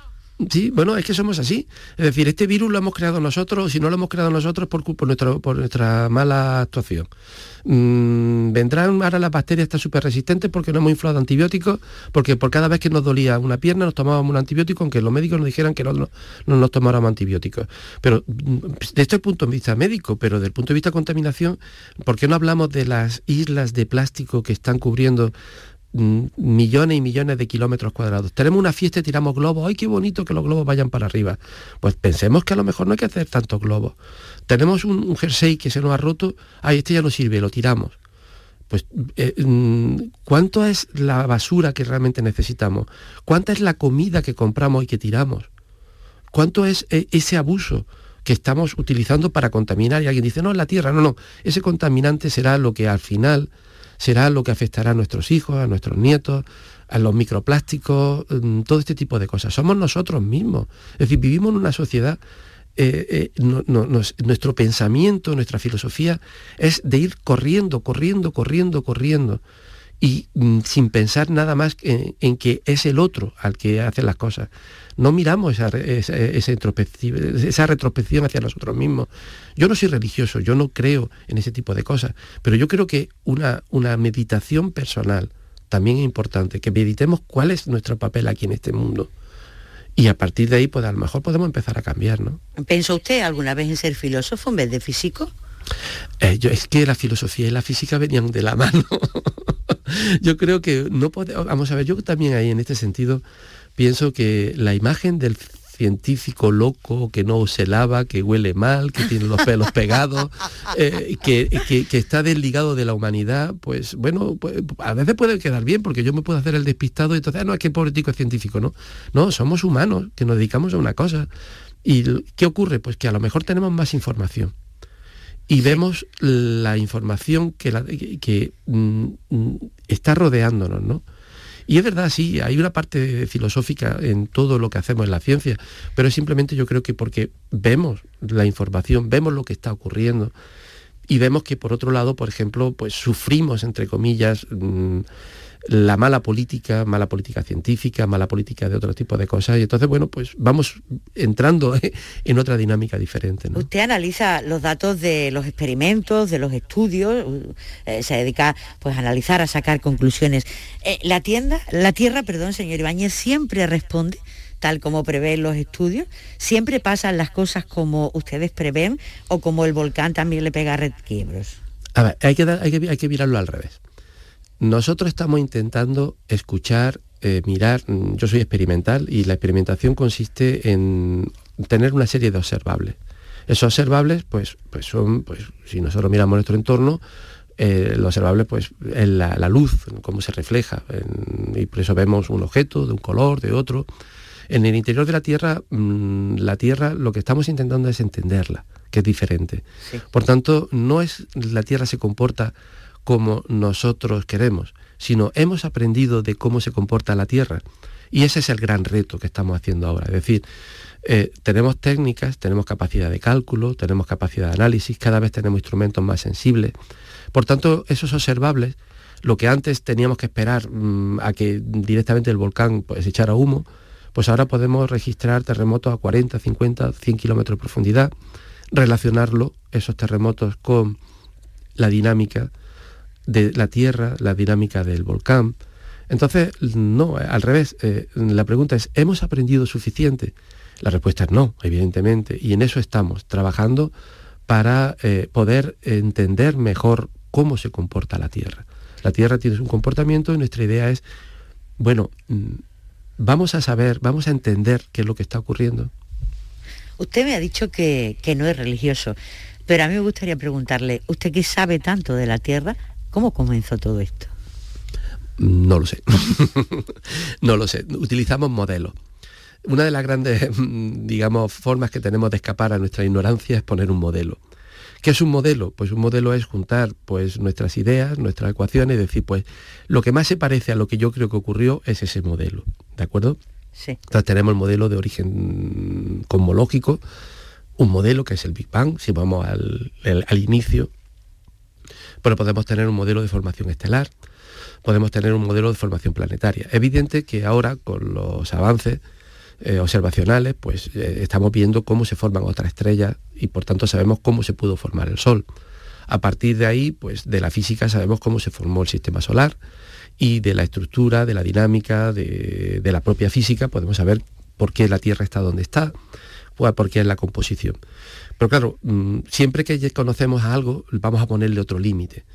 Sí, bueno, es que somos así. Es decir, este virus lo hemos creado nosotros, si no lo hemos creado nosotros por, por, por nuestra mala actuación. Mm, vendrán ahora las bacterias están súper resistentes porque no hemos inflado antibióticos, porque por cada vez que nos dolía una pierna nos tomábamos un antibiótico, aunque los médicos nos dijeran que no, no, nos tomáramos antibióticos. Pero mm, desde este punto de vista médico, pero desde el punto de vista de contaminación, ¿por qué no hablamos de las islas de plástico que están cubriendo millones y millones de kilómetros cuadrados. Tenemos una fiesta y tiramos globos. ¡Ay, qué bonito que los globos vayan para arriba! Pues pensemos que a lo mejor no hay que hacer tantos globos. Tenemos un, jersey que se nos ha roto. ¡Ay, este ya no sirve! Lo tiramos. Pues, eh, mm, ¿cuánto es la basura que realmente necesitamos? ¿Cuánta es la comida que compramos y que tiramos? ¿Cuánto es eh, ese abuso? que estamos utilizando para contaminar y alguien dice, no, es la tierra, no, no, ese contaminante será lo que al final será lo que afectará a nuestros hijos, a nuestros nietos, a los microplásticos, mm, todo este tipo de cosas. Somos nosotros mismos. Es decir, vivimos en una sociedad, eh, eh, nuestro pensamiento, nuestra filosofía es de ir corriendo, corriendo, corriendo, corriendo y mm, sin pensar nada más en, que es el otro al que hace las cosas. No miramos esa, esa, esa, retrospección hacia nosotros mismos. Yo no soy religioso, yo no creo en ese tipo de cosas, pero yo creo que una, una meditación personal también es importante, que meditemos cuál es nuestro papel aquí en este mundo. Y a partir de ahí, pues a lo mejor podemos empezar a cambiar, ¿no? ¿Pensó usted alguna vez en ser filósofo en vez de físico? Eh, yo, es que la filosofía y la física venían de la mano. [LAUGHS] yo creo que no podemos, vamos a ver, yo también ahí en este sentido pienso que la imagen del científico loco que no se lava, que huele mal, que tiene los pelos [LAUGHS] pegados, eh, que, está desligado de la humanidad, pues bueno, pues, a veces puede quedar bien, porque yo me puedo hacer el despistado y entonces, ah, no, es que pobre es científico, ¿no? No, somos humanos, que nos dedicamos a una cosa. ¿Y qué ocurre? Pues que a lo mejor tenemos más información y vemos la información que, que mm, mm, está rodeándonos, ¿no? Y es verdad, sí, hay una parte filosófica en todo lo que hacemos en la ciencia, pero simplemente yo creo que porque vemos la información, vemos lo que está ocurriendo y vemos que por otro lado, por ejemplo, pues sufrimos, entre comillas, mm, la mala política, mala política científica, mala política de otro tipo de cosas. Y entonces, bueno, pues vamos entrando [LAUGHS] en otra dinámica diferente. Usted analiza los datos de los experimentos, de los estudios, eh, se dedica pues, a analizar, a sacar conclusiones. Eh, la, tienda, la Tierra, perdón, señor Ibáñez, siempre responde tal como prevén los estudios? ¿Siempre pasan las cosas como ustedes prevén o como el volcán también le pega quiebros? A ver, hay que, hay que, hay que mirarlo al revés. Nosotros estamos intentando escuchar, eh, mirar, mm, yo soy experimental y la experimentación consiste en tener una serie de observables. Esos observables, pues, pues son, pues, si nosotros miramos nuestro entorno, eh, lo observable pues es la, luz, cómo se refleja, y por eso vemos un objeto de un color, de otro. En el interior de la Tierra, mm, la Tierra lo que estamos intentando es entenderla, que es diferente. Por tanto, no es la Tierra se comporta como nosotros queremos, sino hemos aprendido de cómo se comporta la Tierra. Y ese es el gran reto que estamos haciendo ahora. Es decir, eh, tenemos técnicas, tenemos capacidad de cálculo, tenemos capacidad de análisis, cada vez tenemos instrumentos más sensibles. Por tanto, esos observables, lo que antes teníamos que esperar mm, a que directamente el volcán pues, echara humo, pues ahora podemos registrar terremotos a 40, 50, 100 kilómetros de profundidad, relacionarlo, esos terremotos, con la dinámica de la Tierra, la dinámica del volcán. Entonces, no, al revés, eh, la pregunta es, ¿hemos aprendido suficiente? La respuesta es no, evidentemente, y en eso estamos, trabajando para eh, poder entender mejor cómo se comporta la Tierra. La Tierra tiene un comportamiento y nuestra idea es, bueno, mm, vamos a saber, vamos a entender qué es lo que está ocurriendo. Usted me ha dicho que, que no es religioso, pero a mí me gustaría preguntarle, ¿usted qué sabe tanto de la Tierra? ¿Cómo comenzó todo esto? No lo sé. [LAUGHS] no lo sé. Utilizamos modelos. Una de las grandes, [LAUGHS] digamos, formas que tenemos de escapar a nuestra ignorancia es poner un modelo. ¿Qué es un modelo? Pues un modelo es juntar pues, nuestras ideas, nuestras ecuaciones y decir, pues lo que más se parece a lo que yo creo que ocurrió es ese modelo. ¿De acuerdo? Sí. Entonces tenemos el modelo de origen cosmológico, un modelo que es el Big Bang, si vamos al, al inicio, pero podemos tener un modelo de formación estelar, podemos tener un modelo de formación planetaria. Evidente que ahora con los avances eh, observacionales, pues eh, estamos viendo cómo se forman otras estrellas y por tanto sabemos cómo se pudo formar el Sol. A partir de ahí, pues de la física sabemos cómo se formó el sistema solar y de la estructura, de la dinámica, de, la propia física, podemos saber por qué la Tierra está donde está, por qué es la composición. Pero claro, mm, siempre que conocemos algo, vamos a ponerle otro límite.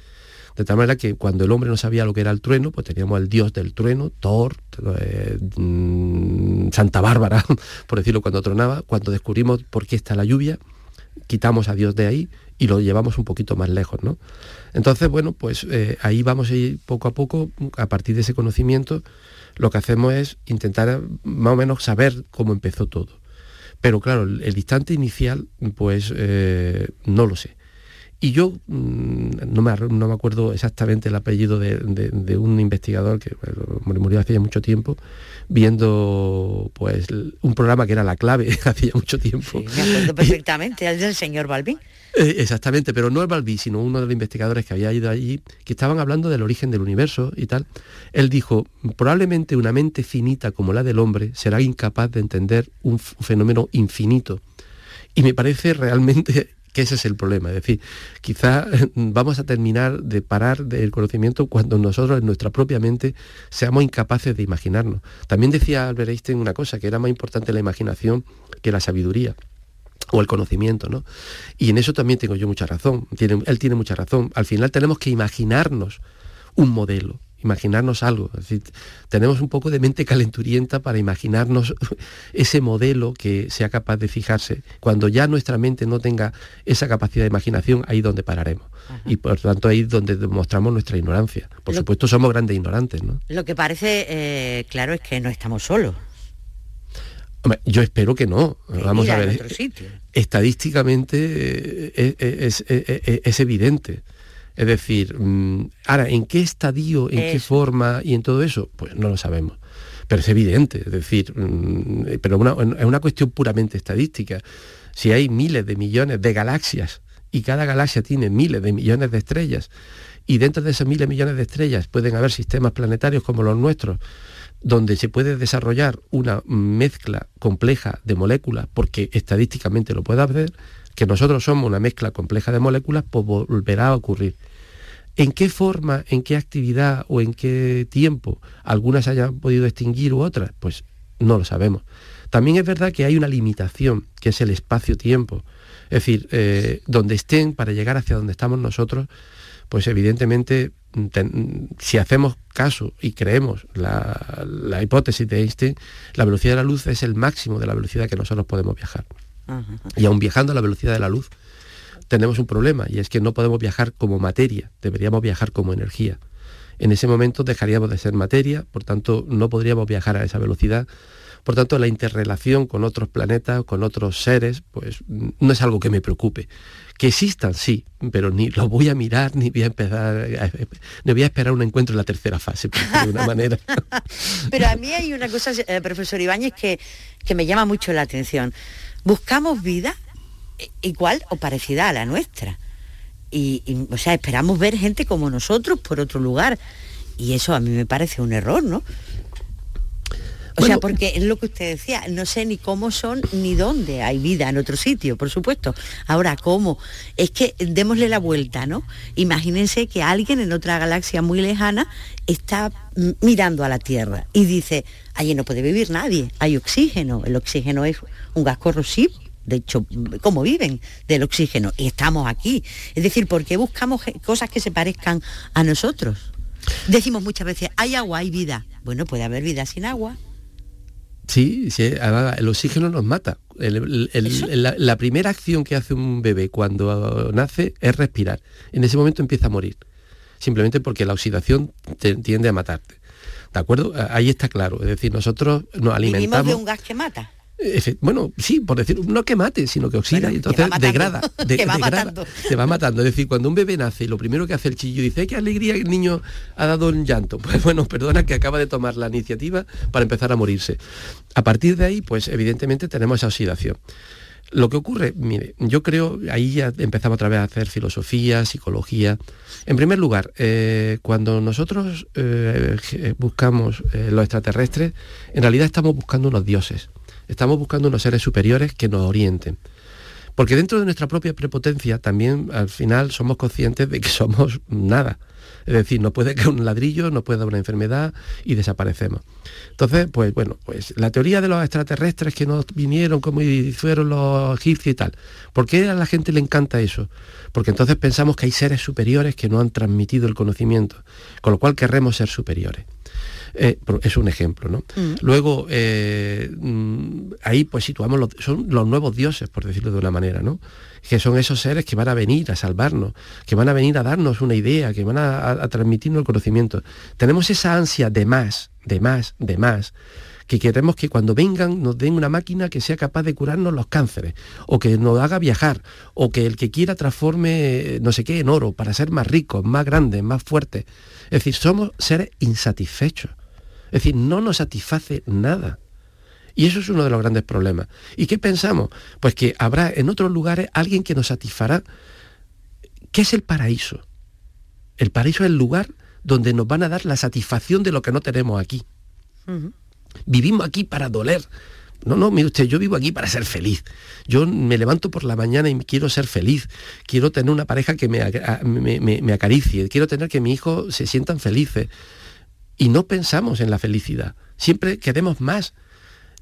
De tal manera que cuando el hombre no sabía lo que era el trueno, pues teníamos al dios del trueno, Thor, eh, mm, Santa Bárbara, [LAUGHS] por decirlo, cuando tronaba. Cuando descubrimos por qué está la lluvia, quitamos a Dios de ahí y lo llevamos un poquito más lejos, ¿no? Entonces, bueno, pues eh, ahí vamos a ir poco a poco, a partir de ese conocimiento, lo que hacemos es intentar más o menos saber cómo empezó todo. Pero claro, el, el instante inicial, pues eh, no lo sé. Y yo mm, no, me, no, me, acuerdo exactamente el apellido de, un investigador que murió hace mucho tiempo, viendo pues un programa que era La Clave [LAUGHS] hacía mucho tiempo. me acuerdo [LAUGHS] perfectamente, el del señor Balbín. Eh, exactamente, pero no el Balbín, sino uno de los investigadores que había ido allí, que estaban hablando del origen del universo y tal. Él dijo, probablemente una mente finita como la del hombre será incapaz de entender un fenómeno infinito. Y me parece realmente ese es el problema. Es decir, quizá [LAUGHS] vamos a terminar de parar del conocimiento cuando nosotros en nuestra propia mente seamos incapaces de imaginarnos. También decía Albert Einstein una cosa, que era más importante la imaginación que la sabiduría o el conocimiento, ¿no? Y en eso también tengo yo mucha razón. Tiene, él tiene mucha razón. Al final tenemos que imaginarnos un modelo imaginarnos algo. Es decir, tenemos un poco de mente calenturienta para imaginarnos [LAUGHS] ese modelo que sea capaz de fijarse. Cuando ya nuestra mente no tenga esa capacidad de imaginación, ahí es donde pararemos. Y por tanto ahí es donde demostramos nuestra ignorancia. Por supuesto somos grandes ignorantes. ¿no? Lo que parece eh, claro es que no estamos solos. yo espero que no. Vamos a ver. Estadísticamente eh, eh, es evidente. Es decir, mm, ahora, ¿en qué estadio, en qué forma y en todo eso? Pues no lo sabemos. Pero es evidente, es decir, mm, pero es una cuestión puramente estadística. Si hay miles de millones de galaxias y cada galaxia tiene miles de millones de estrellas, y dentro de esos miles de millones de estrellas pueden haber sistemas planetarios como los nuestros, donde se puede desarrollar una mezcla compleja de moléculas, porque estadísticamente lo puede hacer, que nosotros somos una mezcla compleja de moléculas, pues volverá a ocurrir. ¿En qué forma, en qué actividad o en qué tiempo algunas hayan podido extinguir u otras? Pues no lo sabemos. También es verdad que hay una limitación, que es el espacio-tiempo. Es decir, eh, donde estén para llegar hacia donde estamos nosotros, pues evidentemente si hacemos caso y creemos la, la, hipótesis de Einstein, la velocidad de la luz es el máximo de la velocidad que nosotros podemos viajar. Y aún viajando a la velocidad de la luz, tenemos un problema y es que no podemos viajar como materia, deberíamos viajar como energía. En ese momento dejaríamos de ser materia, por tanto no podríamos viajar a esa velocidad. Por tanto, la interrelación con otros planetas, con otros seres, pues no es algo que me preocupe. Que existan, sí, pero ni lo voy a mirar, ni voy a empezar, ni voy a esperar un encuentro en la tercera fase, de una manera. [LAUGHS] pero a mí hay una cosa, eh, profesor Ibáñez, que, que me llama mucho la atención buscamos vida igual o parecida a la nuestra. Y, o sea, esperamos ver gente como nosotros por otro lugar. Y eso a mí me parece un error, ¿no? O sea, porque es lo que usted decía, no sé ni cómo son ni dónde hay vida en otro sitio, por supuesto. Ahora, ¿cómo? Es que démosle la vuelta, ¿no? Imagínense que alguien en otra galaxia muy lejana está mirando a la Tierra y dice, allí no puede vivir nadie, hay oxígeno, el oxígeno es un gas corrosivo, de hecho, ¿cómo viven del oxígeno? Y estamos aquí. Es decir, ¿por qué buscamos cosas que se parezcan a nosotros? Decimos muchas veces, hay agua, hay vida. Bueno, puede haber vida sin agua. Sí, sí el oxígeno nos mata. la, primera acción que hace un bebé cuando nace es respirar. En ese momento empieza a morir. simplemente porque la oxidación tiende a matarte. ¿De acuerdo? Ahí está claro. Es decir, nosotros nos alimentamos... de un gas que mata. Bueno, sí, por decir, no que mate, sino que oxida y entonces degrada, [LAUGHS] te va matando. te va matando. Es decir, cuando un bebé nace y lo primero que hace el chillo dice, qué alegría el niño ha dado un llanto. [LAUGHS] Pues bueno, perdona que acaba de tomar la iniciativa para empezar a morirse. A partir de ahí, pues evidentemente tenemos esa oxidación. Lo que ocurre, mire, yo creo, ahí ya empezamos otra vez a hacer filosofía, psicología. En primer lugar, eh, cuando nosotros eh, buscamos eh, los extraterrestres, en realidad estamos buscando unos dioses estamos buscando unos seres superiores que nos orienten. Porque dentro de nuestra propia prepotencia también al final somos conscientes de que [LAUGHS] somos nada. Es decir, no puede que un ladrillo, no puede una enfermedad y desaparecemos. Entonces, pues bueno, pues la teoría de los extraterrestres que nos vinieron como fueron los egipcios y tal. ¿Por qué a la gente le encanta eso? Porque entonces pensamos que hay seres superiores que no han transmitido el conocimiento, con lo cual querremos ser superiores. Eh, es un ejemplo, ¿no? Mm. Luego, eh, mm, ahí pues situamos, los, son los nuevos dioses, por decirlo de una manera, ¿no? Que son esos seres que van a venir a salvarnos, que van a venir a darnos una idea, que van a, transmitirnos el conocimiento. Tenemos esa ansia de más, de más, de más que queremos que cuando vengan nos den una máquina que sea capaz de curarnos los cánceres, o que nos haga viajar, o que el que quiera transforme no sé qué en oro para ser más ricos, más grandes, más fuertes. Es decir, somos seres insatisfechos. Es decir, no nos satisface nada. Y eso es uno de los grandes problemas. ¿Y qué pensamos? Pues que habrá en otros lugares alguien que nos satisfará. ¿Qué es el paraíso? El paraíso es el lugar donde nos van a dar la satisfacción de lo que no tenemos aquí. Vivimos aquí para doler. No, no, mire usted, yo vivo aquí para ser feliz. Yo me levanto por la mañana y quiero ser feliz. Quiero tener una pareja que me, me acaricie. Quiero tener que mis hijos se sientan felices y no pensamos en la felicidad. Siempre queremos más.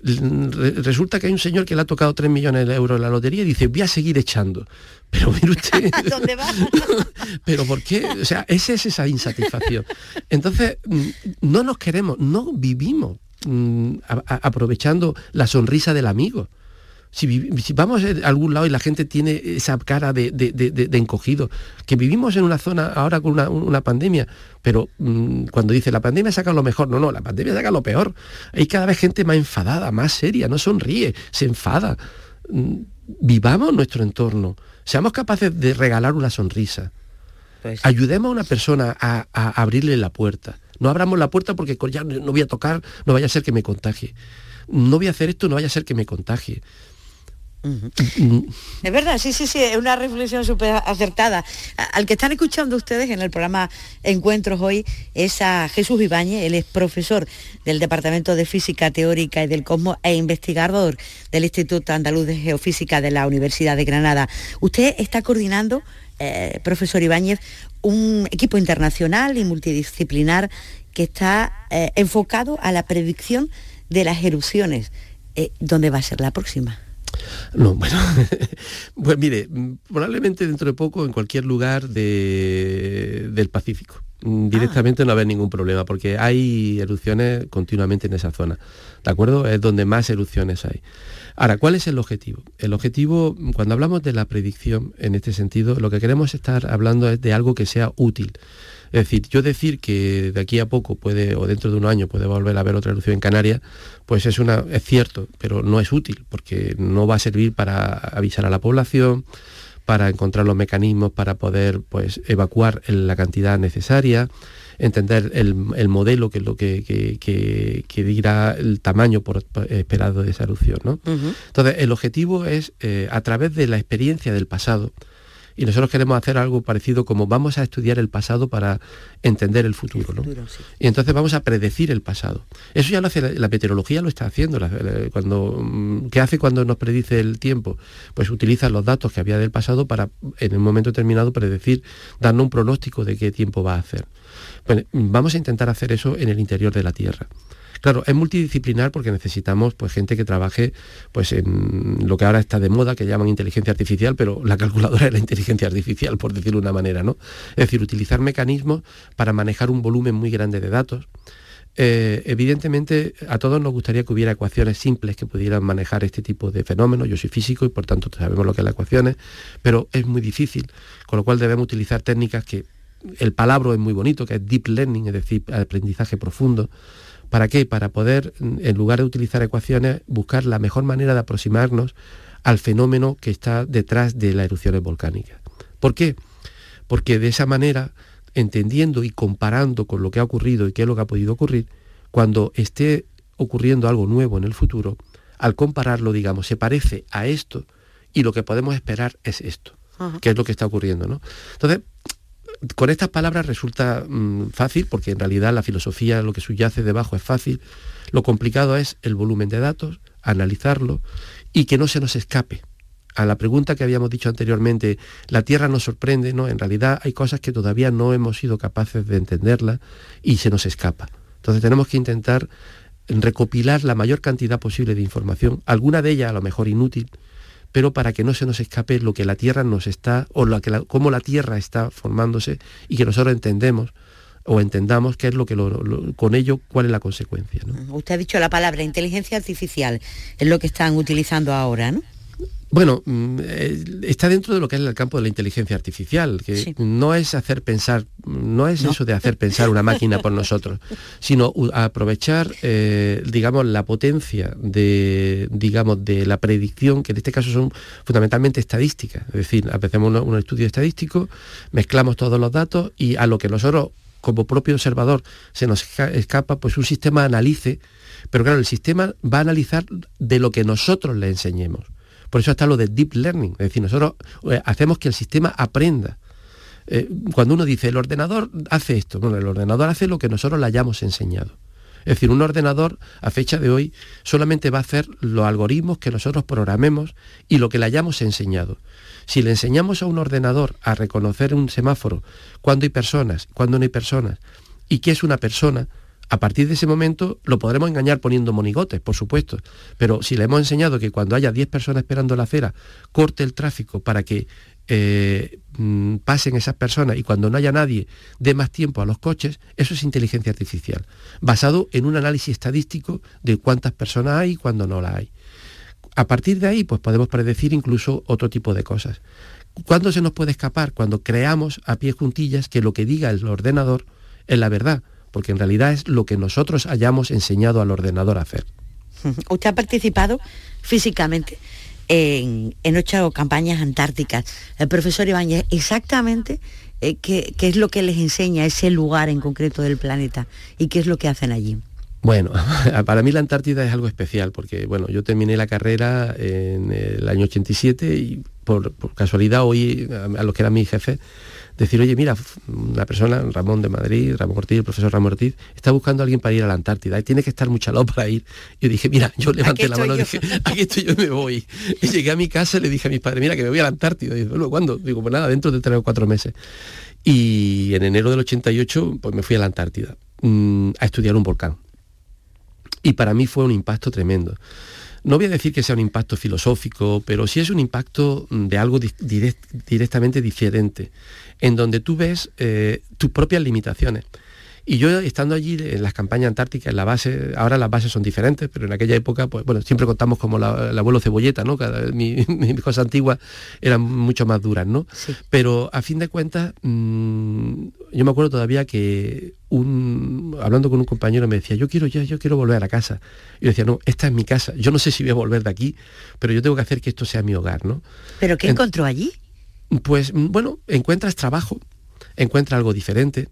Resulta que hay un señor que le ha tocado 3 millones de euros en la lotería y dice, voy a seguir echando. [LAUGHS] Pero mire usted... [LAUGHS] ¿Dónde va? [LAUGHS] Pero ¿por qué? O sea, esa es esa insatisfacción. Entonces, mm, no nos queremos, no vivimos mm, aprovechando la sonrisa del amigo. Si, vamos a algún lado y la gente tiene esa cara de, encogido, que vivimos en una zona ahora con una, pandemia, pero mm, cuando dice la pandemia saca lo mejor, no, no, la pandemia saca lo peor. Hay cada vez gente más enfadada, más seria, no sonríe, se enfada. Mm, vivamos nuestro entorno, seamos capaces de regalar una sonrisa. Pues Ayudemos a una persona a, a abrirle la puerta. No abramos la puerta porque ya no voy a tocar, no vaya a ser que me contagie. No voy a hacer esto, no vaya a ser que me contagie. Es verdad, sí, sí, sí, es una reflexión súper acertada. Al que están escuchando ustedes en el programa Encuentros hoy es a Jesús Ibáñez, él es profesor del Departamento de Física Teórica y del Cosmos e investigador del Instituto Andaluz de Geofísica de la Universidad de Granada. Usted está coordinando, eh, profesor Ibáñez, un equipo internacional y multidisciplinar que está eh, enfocado a la predicción de las erupciones. Eh, ¿Dónde va a ser la próxima? No, bueno, [LAUGHS] pues mire, probablemente dentro de poco en cualquier lugar del Pacífico. Mm, directamente no va a haber ningún problema porque hay erupciones continuamente en esa zona. ¿De acuerdo? Es donde más erupciones hay. Ahora, ¿cuál es el objetivo? El objetivo, cuando hablamos de la predicción en este sentido, lo que queremos estar hablando es de algo que sea útil. Es decir, yo decir que de aquí a poco puede, o dentro de un año puede volver a haber otra erupción en Canarias, pues es, una, es cierto, pero no es útil, porque no va a servir para avisar a la población, para encontrar los mecanismos para poder pues, evacuar la cantidad necesaria, entender el, modelo que es lo que, que, dirá el tamaño por, esperado de esa erupción. ¿no? Entonces, el objetivo es, eh, a través de la experiencia del pasado, y nosotros queremos hacer algo parecido como vamos a estudiar el pasado para entender el futuro. ¿no? Y entonces vamos a predecir el pasado. Eso ya lo hace la, meteorología, lo está haciendo. cuando, mm, ¿Qué hace cuando nos predice el tiempo? Pues utiliza los datos que había del pasado para en un momento determinado predecir, darnos un pronóstico de qué tiempo va a hacer. Bueno, vamos a intentar hacer eso en el interior de la Tierra. Claro, es multidisciplinar porque necesitamos pues, gente que trabaje pues, en lo que ahora está de moda, que llaman inteligencia artificial, pero la calculadora es la inteligencia artificial, por decirlo de una manera, ¿no? Es decir, utilizar mecanismos para manejar un volumen muy grande de datos. Eh, evidentemente, a todos nos gustaría que hubiera ecuaciones simples que pudieran manejar este tipo de fenómenos. Yo soy físico y por tanto sabemos lo que es las ecuaciones, pero es muy difícil, con lo cual debemos utilizar técnicas que el palabra es muy bonito, que es deep learning, es decir, aprendizaje profundo. ¿Para qué? Para poder, en lugar de utilizar ecuaciones, buscar la mejor manera de aproximarnos al fenómeno que está detrás de las erupciones volcánicas. ¿Por qué? Porque de esa manera, entendiendo y comparando con lo que ha ocurrido y qué es lo que ha podido ocurrir, cuando esté ocurriendo algo nuevo en el futuro, al compararlo, digamos, se parece a esto y lo que podemos esperar es esto, que es lo que está ocurriendo. ¿no? Entonces, con estas palabras resulta mm, fácil, porque en realidad la filosofía, lo que subyace debajo es fácil. Lo complicado es el volumen de datos, analizarlo y que no se nos escape. A la pregunta que habíamos dicho anteriormente, ¿la Tierra nos sorprende? No, en realidad hay cosas que todavía no hemos sido capaces de entenderla y se nos escapa. Entonces tenemos que intentar recopilar la mayor cantidad posible de información, alguna de ellas a lo mejor inútil, pero para que no se nos escape lo que la Tierra nos está, o lo que cómo la Tierra está formándose y que nosotros entendemos o entendamos qué es lo que con ello, cuál es la consecuencia. Usted ha dicho la palabra inteligencia artificial, es lo que están utilizando ahora, ¿no? Bueno, mm, eh, está dentro de lo que es el campo de la inteligencia artificial, que no es hacer pensar, no es eso de hacer pensar una máquina por nosotros, [LAUGHS] sino aprovechar, eh, digamos, la potencia de, digamos, de la predicción, que en este caso son fundamentalmente estadísticas. Es decir, hacemos un estudio estadístico, mezclamos todos los datos y a lo que nosotros como propio observador se nos escapa, pues un sistema analice, pero claro, el sistema va a analizar de lo que nosotros le enseñemos. Por eso está lo de deep learning, es decir, nosotros eh, hacemos que el sistema aprenda. Eh, cuando uno dice el ordenador hace esto, bueno, el ordenador hace lo que nosotros le hayamos enseñado. Es decir, un ordenador a fecha de hoy solamente va a hacer los algoritmos que nosotros programemos y lo que le hayamos enseñado. Si le enseñamos a un ordenador a reconocer un semáforo, cuando hay personas, cuando no hay personas, y qué es una persona, a partir de ese momento lo podremos engañar poniendo monigotes, por supuesto, pero si le hemos enseñado que cuando haya 10 personas esperando la acera, corte el tráfico para que eh, mm, pasen esas personas y cuando no haya nadie dé más tiempo a los coches, eso es inteligencia artificial, basado en un análisis estadístico de cuántas personas hay y cuándo no las hay. A partir de ahí, pues podemos predecir incluso otro tipo de cosas. ¿Cuándo se nos puede escapar? Cuando creamos a pie juntillas que lo que diga el ordenador es la verdad, porque en realidad es lo que nosotros hayamos enseñado al ordenador a hacer. [LAUGHS] Usted ha participado físicamente en, ocho campañas antárticas. El profesor Ibáñez, exactamente eh, qué, qué es lo que les enseña ese lugar en concreto del planeta y qué es lo que hacen allí. Bueno, [LAUGHS] para mí la Antártida es algo especial porque, bueno, yo terminé la carrera en el año 87 y por, casualidad hoy a, los que eran mis jefes decir, oye, mira, una persona, Ramón de Madrid, Ramón Ortiz, el profesor Ramón Ortiz, está buscando a alguien para ir a la Antártida y tiene que estar mucha chalado para ir. Y yo dije, mira, yo levanté la mano y dije, aquí estoy yo y me voy. Y llegué a mi casa y le dije a mis padres, mira, que me voy a la Antártida. Y digo, bueno, ¿cuándo? Digo, pues nada, dentro de tres o cuatro meses. Y en enero del 88, pues me fui a la Antártida mm, a estudiar un volcán y para mí fue un impacto tremendo. No voy a decir que sea un impacto filosófico, pero sí es un impacto de algo directamente diferente, en donde tú ves eh, tus propias limitaciones. Y yo estando allí en las campañas antárticas, en la base, ahora las bases son diferentes, pero en aquella época, pues bueno, siempre contamos como el abuelo cebolleta, ¿no? Cada, mi, [LAUGHS] mis cosas antiguas eran mucho más duras, ¿no? Pero a fin de cuentas, mm, yo me acuerdo todavía que un, hablando con un compañero me decía, yo quiero, yo, yo quiero volver a la casa. Y yo decía, no, esta es mi casa. Yo no sé si voy a volver de aquí, pero yo tengo que hacer que esto sea mi hogar, ¿no? ¿Pero qué encontró allí? Pues bueno, encuentras trabajo, encuentras algo diferente,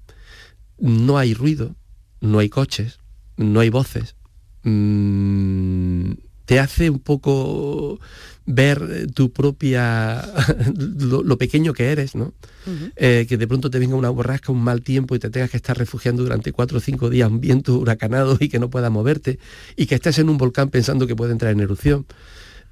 no hay ruido, no hay coches, no hay voces. Mm, te hace un poco ver tu propia, [LAUGHS] lo, pequeño que eres, ¿no? Eh, que de pronto te venga una borrasca, un mal tiempo y te tengas que estar refugiando durante cuatro o cinco días, un viento huracanado y que no puedas moverte, y que estés en un volcán pensando que puede entrar en erupción.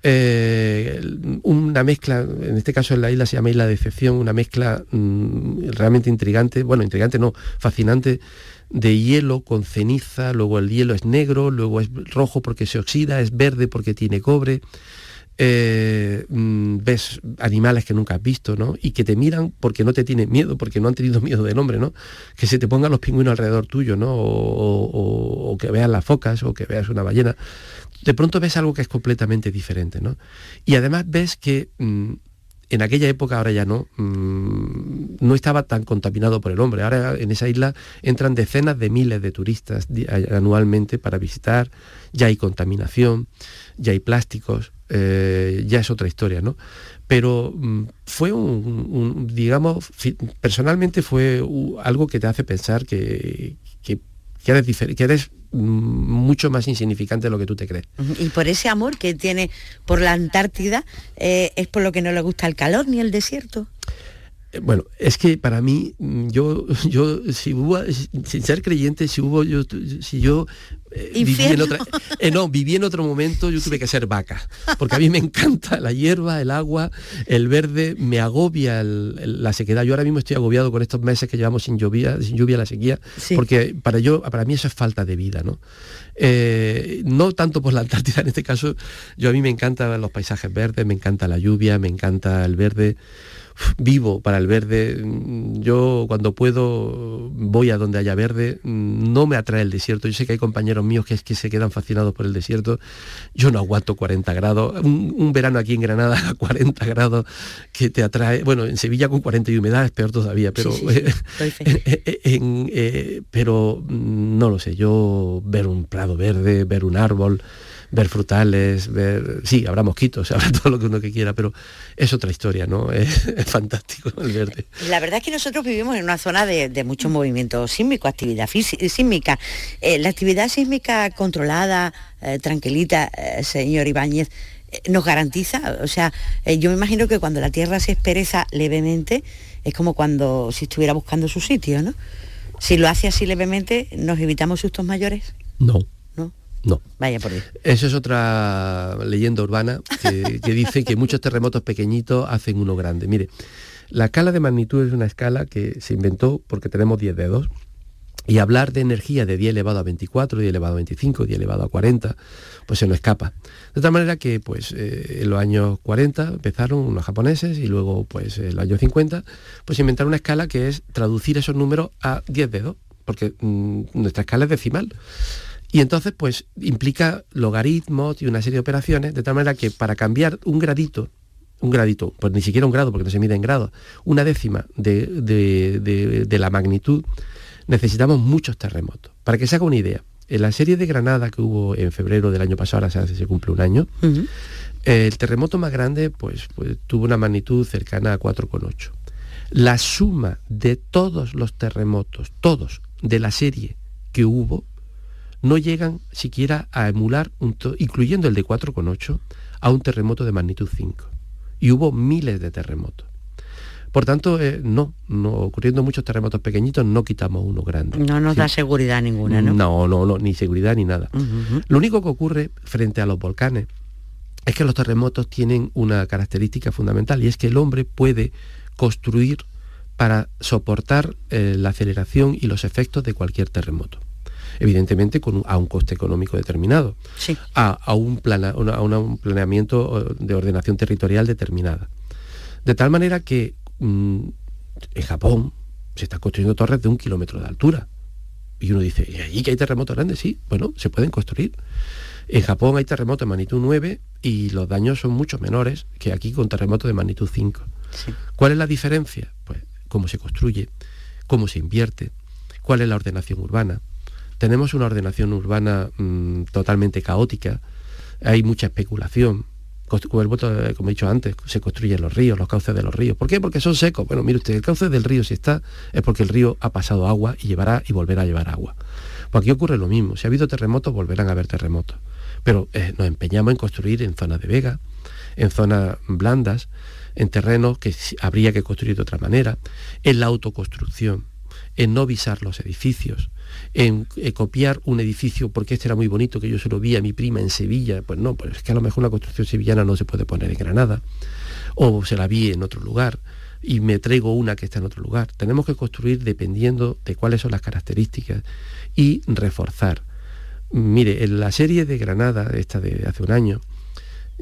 Eh, una mezcla, en este caso en la isla se llama Isla de Excepción, una mezcla mm, realmente intrigante, bueno, intrigante no, fascinante, de hielo con ceniza, luego el hielo es negro, luego es rojo porque se oxida, es verde porque tiene cobre. Eh, mm, ves animales que nunca has visto, ¿no? Y que te miran porque no te tienen miedo, porque no han tenido [LAUGHS] miedo del hombre, ¿no? Que se te pongan los pingüinos alrededor tuyo, ¿no? O, o que veas las focas o que veas una ballena de pronto ves algo que es completamente diferente, ¿no? Y además ves que mm, en aquella época, ahora ya no, mm, no estaba tan contaminado por el hombre. Ahora en esa isla entran decenas de miles de turistas anualmente para visitar, ya hay contaminación, ya hay plásticos, eh, ya es otra historia, ¿no? Pero mm, fue un, digamos, personalmente fue algo que te hace pensar que, que, eres, que eres mucho más insignificante de lo que tú te crees. Y por ese amor que tiene por la Antártida, eh, ¿es por lo que no le gusta el calor ni el desierto? Eh, bueno, es que para mí, mm, yo, [LAUGHS] yo, si hubo, sin ser creyente, si hubo, yo, si yo eh, viví en otra, eh, no, viví en otro momento, yo tuve que ser vaca, porque a mí me encanta la hierba, el agua, el verde, me agobia la sequedad. Yo ahora mismo estoy agobiado con estos meses que llevamos sin lluvia, sin lluvia la sequía, porque para yo, para mí eso es falta de vida, ¿no? no tanto por la Antártida [LAUGHS] en este caso, yo a mí me encantan los paisajes verdes, me encanta la lluvia, me encanta el verde vivo para el verde. Yo cuando puedo voy a donde haya verde. No me atrae el desierto. Yo sé que hay compañeros míos que, es que se quedan fascinados por el desierto. Yo no aguanto 40 grados. Un, verano aquí en Granada [LAUGHS] a 40 grados que te atrae. Bueno, en Sevilla con 40 y humedad es peor todavía, pero, [LAUGHS] eh, pero mm, no lo sé. Yo ver un prado verde, ver un árbol ver frutales, ver... Sí, habrá mosquitos, [LAUGHS] habrá todo lo que uno que quiera, pero es otra historia, ¿no? [LAUGHS] Es, fantástico el verde. La verdad es que nosotros vivimos en una zona de, mucho movimiento sísmico, actividad sísmica. Eh, la actividad sísmica controlada, eh, tranquilita, eh, señor Ibáñez, nos garantiza, o sea, yo me imagino que cuando la Tierra se espereza levemente, es como cuando si estuviera buscando su sitio, ¿no? Si lo hace así levemente, ¿nos evitamos sustos mayores? No. No. Vaya por ahí. Eso es otra leyenda urbana que, dice que muchos terremotos pequeñitos hacen uno grande. Mire, la escala de magnitud es una escala que se inventó porque tenemos 10 dedos. Y hablar de energía de 10 elevado a 24, 10 elevado a 25, 10 elevado a 40, pues se nos escapa. De tal manera que pues eh, en los años 40 empezaron unos japoneses y luego pues en los años 50 pues inventaron una escala que es traducir esos números a 10 dedos, porque mm, nuestra escala es decimal. Y entonces, pues, implica logaritmos y una serie de operaciones, de tal manera que para cambiar un gradito, un gradito, pues ni siquiera un grado, porque no se mide en grados, una décima de, la magnitud, necesitamos muchos terremotos. Para que se haga una idea, en la serie de Granada que hubo en febrero del año pasado, ahora se, se cumple un año, el terremoto más grande pues, pues, tuvo una magnitud cercana a 4,8. La suma de todos los terremotos, todos, de la serie que hubo, no llegan siquiera a emular, incluyendo el de 4,8, a un terremoto de magnitud 5. Y hubo miles de terremotos. Por tanto, eh, no, no, ocurriendo muchos terremotos pequeñitos, no quitamos uno grande. No nos da seguridad ninguna, ¿no? No, no, no, ni seguridad ni nada. Lo único que ocurre frente a los volcanes es que los terremotos tienen una característica fundamental y es que el hombre puede construir para soportar eh, la aceleración y los efectos de cualquier terremoto evidentemente con a un coste económico determinado, a, un planeamiento eh, de ordenación territorial determinada. De tal manera que mm, en Japón se están construyendo torres de un kilómetro de altura. Y uno dice, ¿y allí que hay terremotos grandes? Sí, bueno, se pueden construir. En Japón hay terremotos de magnitud 9 y los daños son mucho menores que aquí con terremotos de magnitud 5. ¿Cuál es la diferencia? Pues cómo se construye, cómo se invierte, cuál es la ordenación urbana, tenemos una ordenación urbana mm, totalmente caótica, hay mucha especulación. Como, el como he dicho antes, se construyen los ríos, los cauces de los ríos. ¿Por qué? Porque son secos. Bueno, mire usted, el cauce del río si está es porque el río ha pasado agua y llevará y volverá a llevar agua. Pues aquí ocurre lo mismo. Si ha habido terremotos, volverán a haber terremotos. Pero eh, nos empeñamos en construir en zonas de vega, en zonas blandas, en terrenos que habría que construir de otra manera, en la autoconstrucción, en no visar los edificios, en, eh, copiar un edificio porque este era muy bonito, que yo se lo vi a mi prima en Sevilla. Pues no, pues es que a lo mejor una construcción sevillana no se puede poner en Granada, o se la vi en otro lugar y me traigo una que está en otro lugar. Tenemos que construir dependiendo de cuáles son las características y reforzar. Mire, en la serie de Granada, esta de hace un año,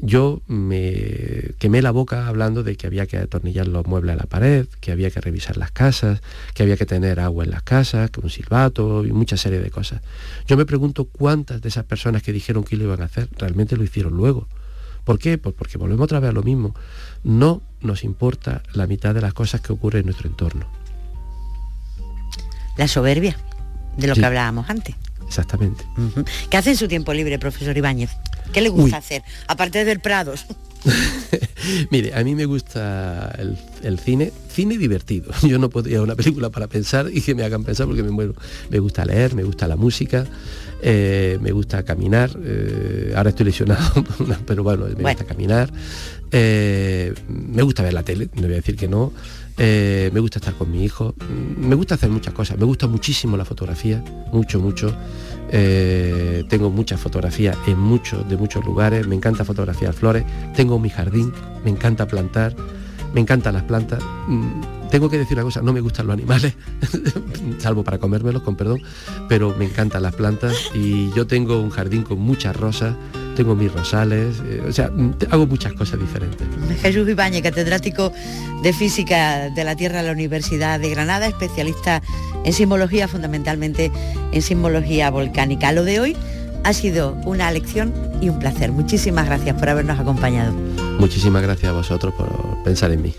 yo me quemé la boca hablando de que había que atornillar los muebles a la pared, que había que revisar las casas, que había que tener agua en las casas, que un silbato y mucha serie de cosas. Yo me pregunto cuántas de esas personas que dijeron que lo iban a hacer realmente lo hicieron luego. ¿Por qué? Pues porque volvemos otra vez a lo mismo. No nos importa la mitad de las cosas que ocurren en nuestro entorno. La soberbia, de lo que hablábamos antes. Exactamente. ¿Qué hace en su tiempo libre, profesor Ibáñez? ¿Qué le gusta hacer? Aparte del Prados. [LAUGHS] Mire, a mí me gusta el, cine, cine divertido. [LAUGHS] Yo no podría una película para pensar y que me hagan pensar porque me muero. Me gusta leer, me gusta la música, eh, me gusta caminar. Eh, ahora estoy lesionado, [LAUGHS] pero bueno, me gusta caminar. Eh, me gusta ver la tele, no voy a decir que no. me gusta estar con mi hijo. Me gusta hacer muchas cosas. Me gusta muchísimo la fotografía, mucho, mucho. Eh, tengo muchas fotografías en muchos, de muchos lugares, me encanta fotografiar flores, tengo mi jardín, me encanta plantar, me encantan las plantas. Mm, tengo que decir una cosa, no me gustan los animales, [LAUGHS] salvo para comérmelos, con perdón, pero me encantan las plantas y yo tengo un jardín con muchas rosas, tengo mis rosales, eh, o sea, hago muchas cosas diferentes. Jesús Ibañez, catedrático de Física de la Tierra de la Universidad de Granada, especialista en sismología, fundamentalmente en sismología volcánica. Lo de hoy ha sido una lección y un placer. Muchísimas gracias por habernos acompañado. Muchísimas gracias a vosotros por pensar en mí.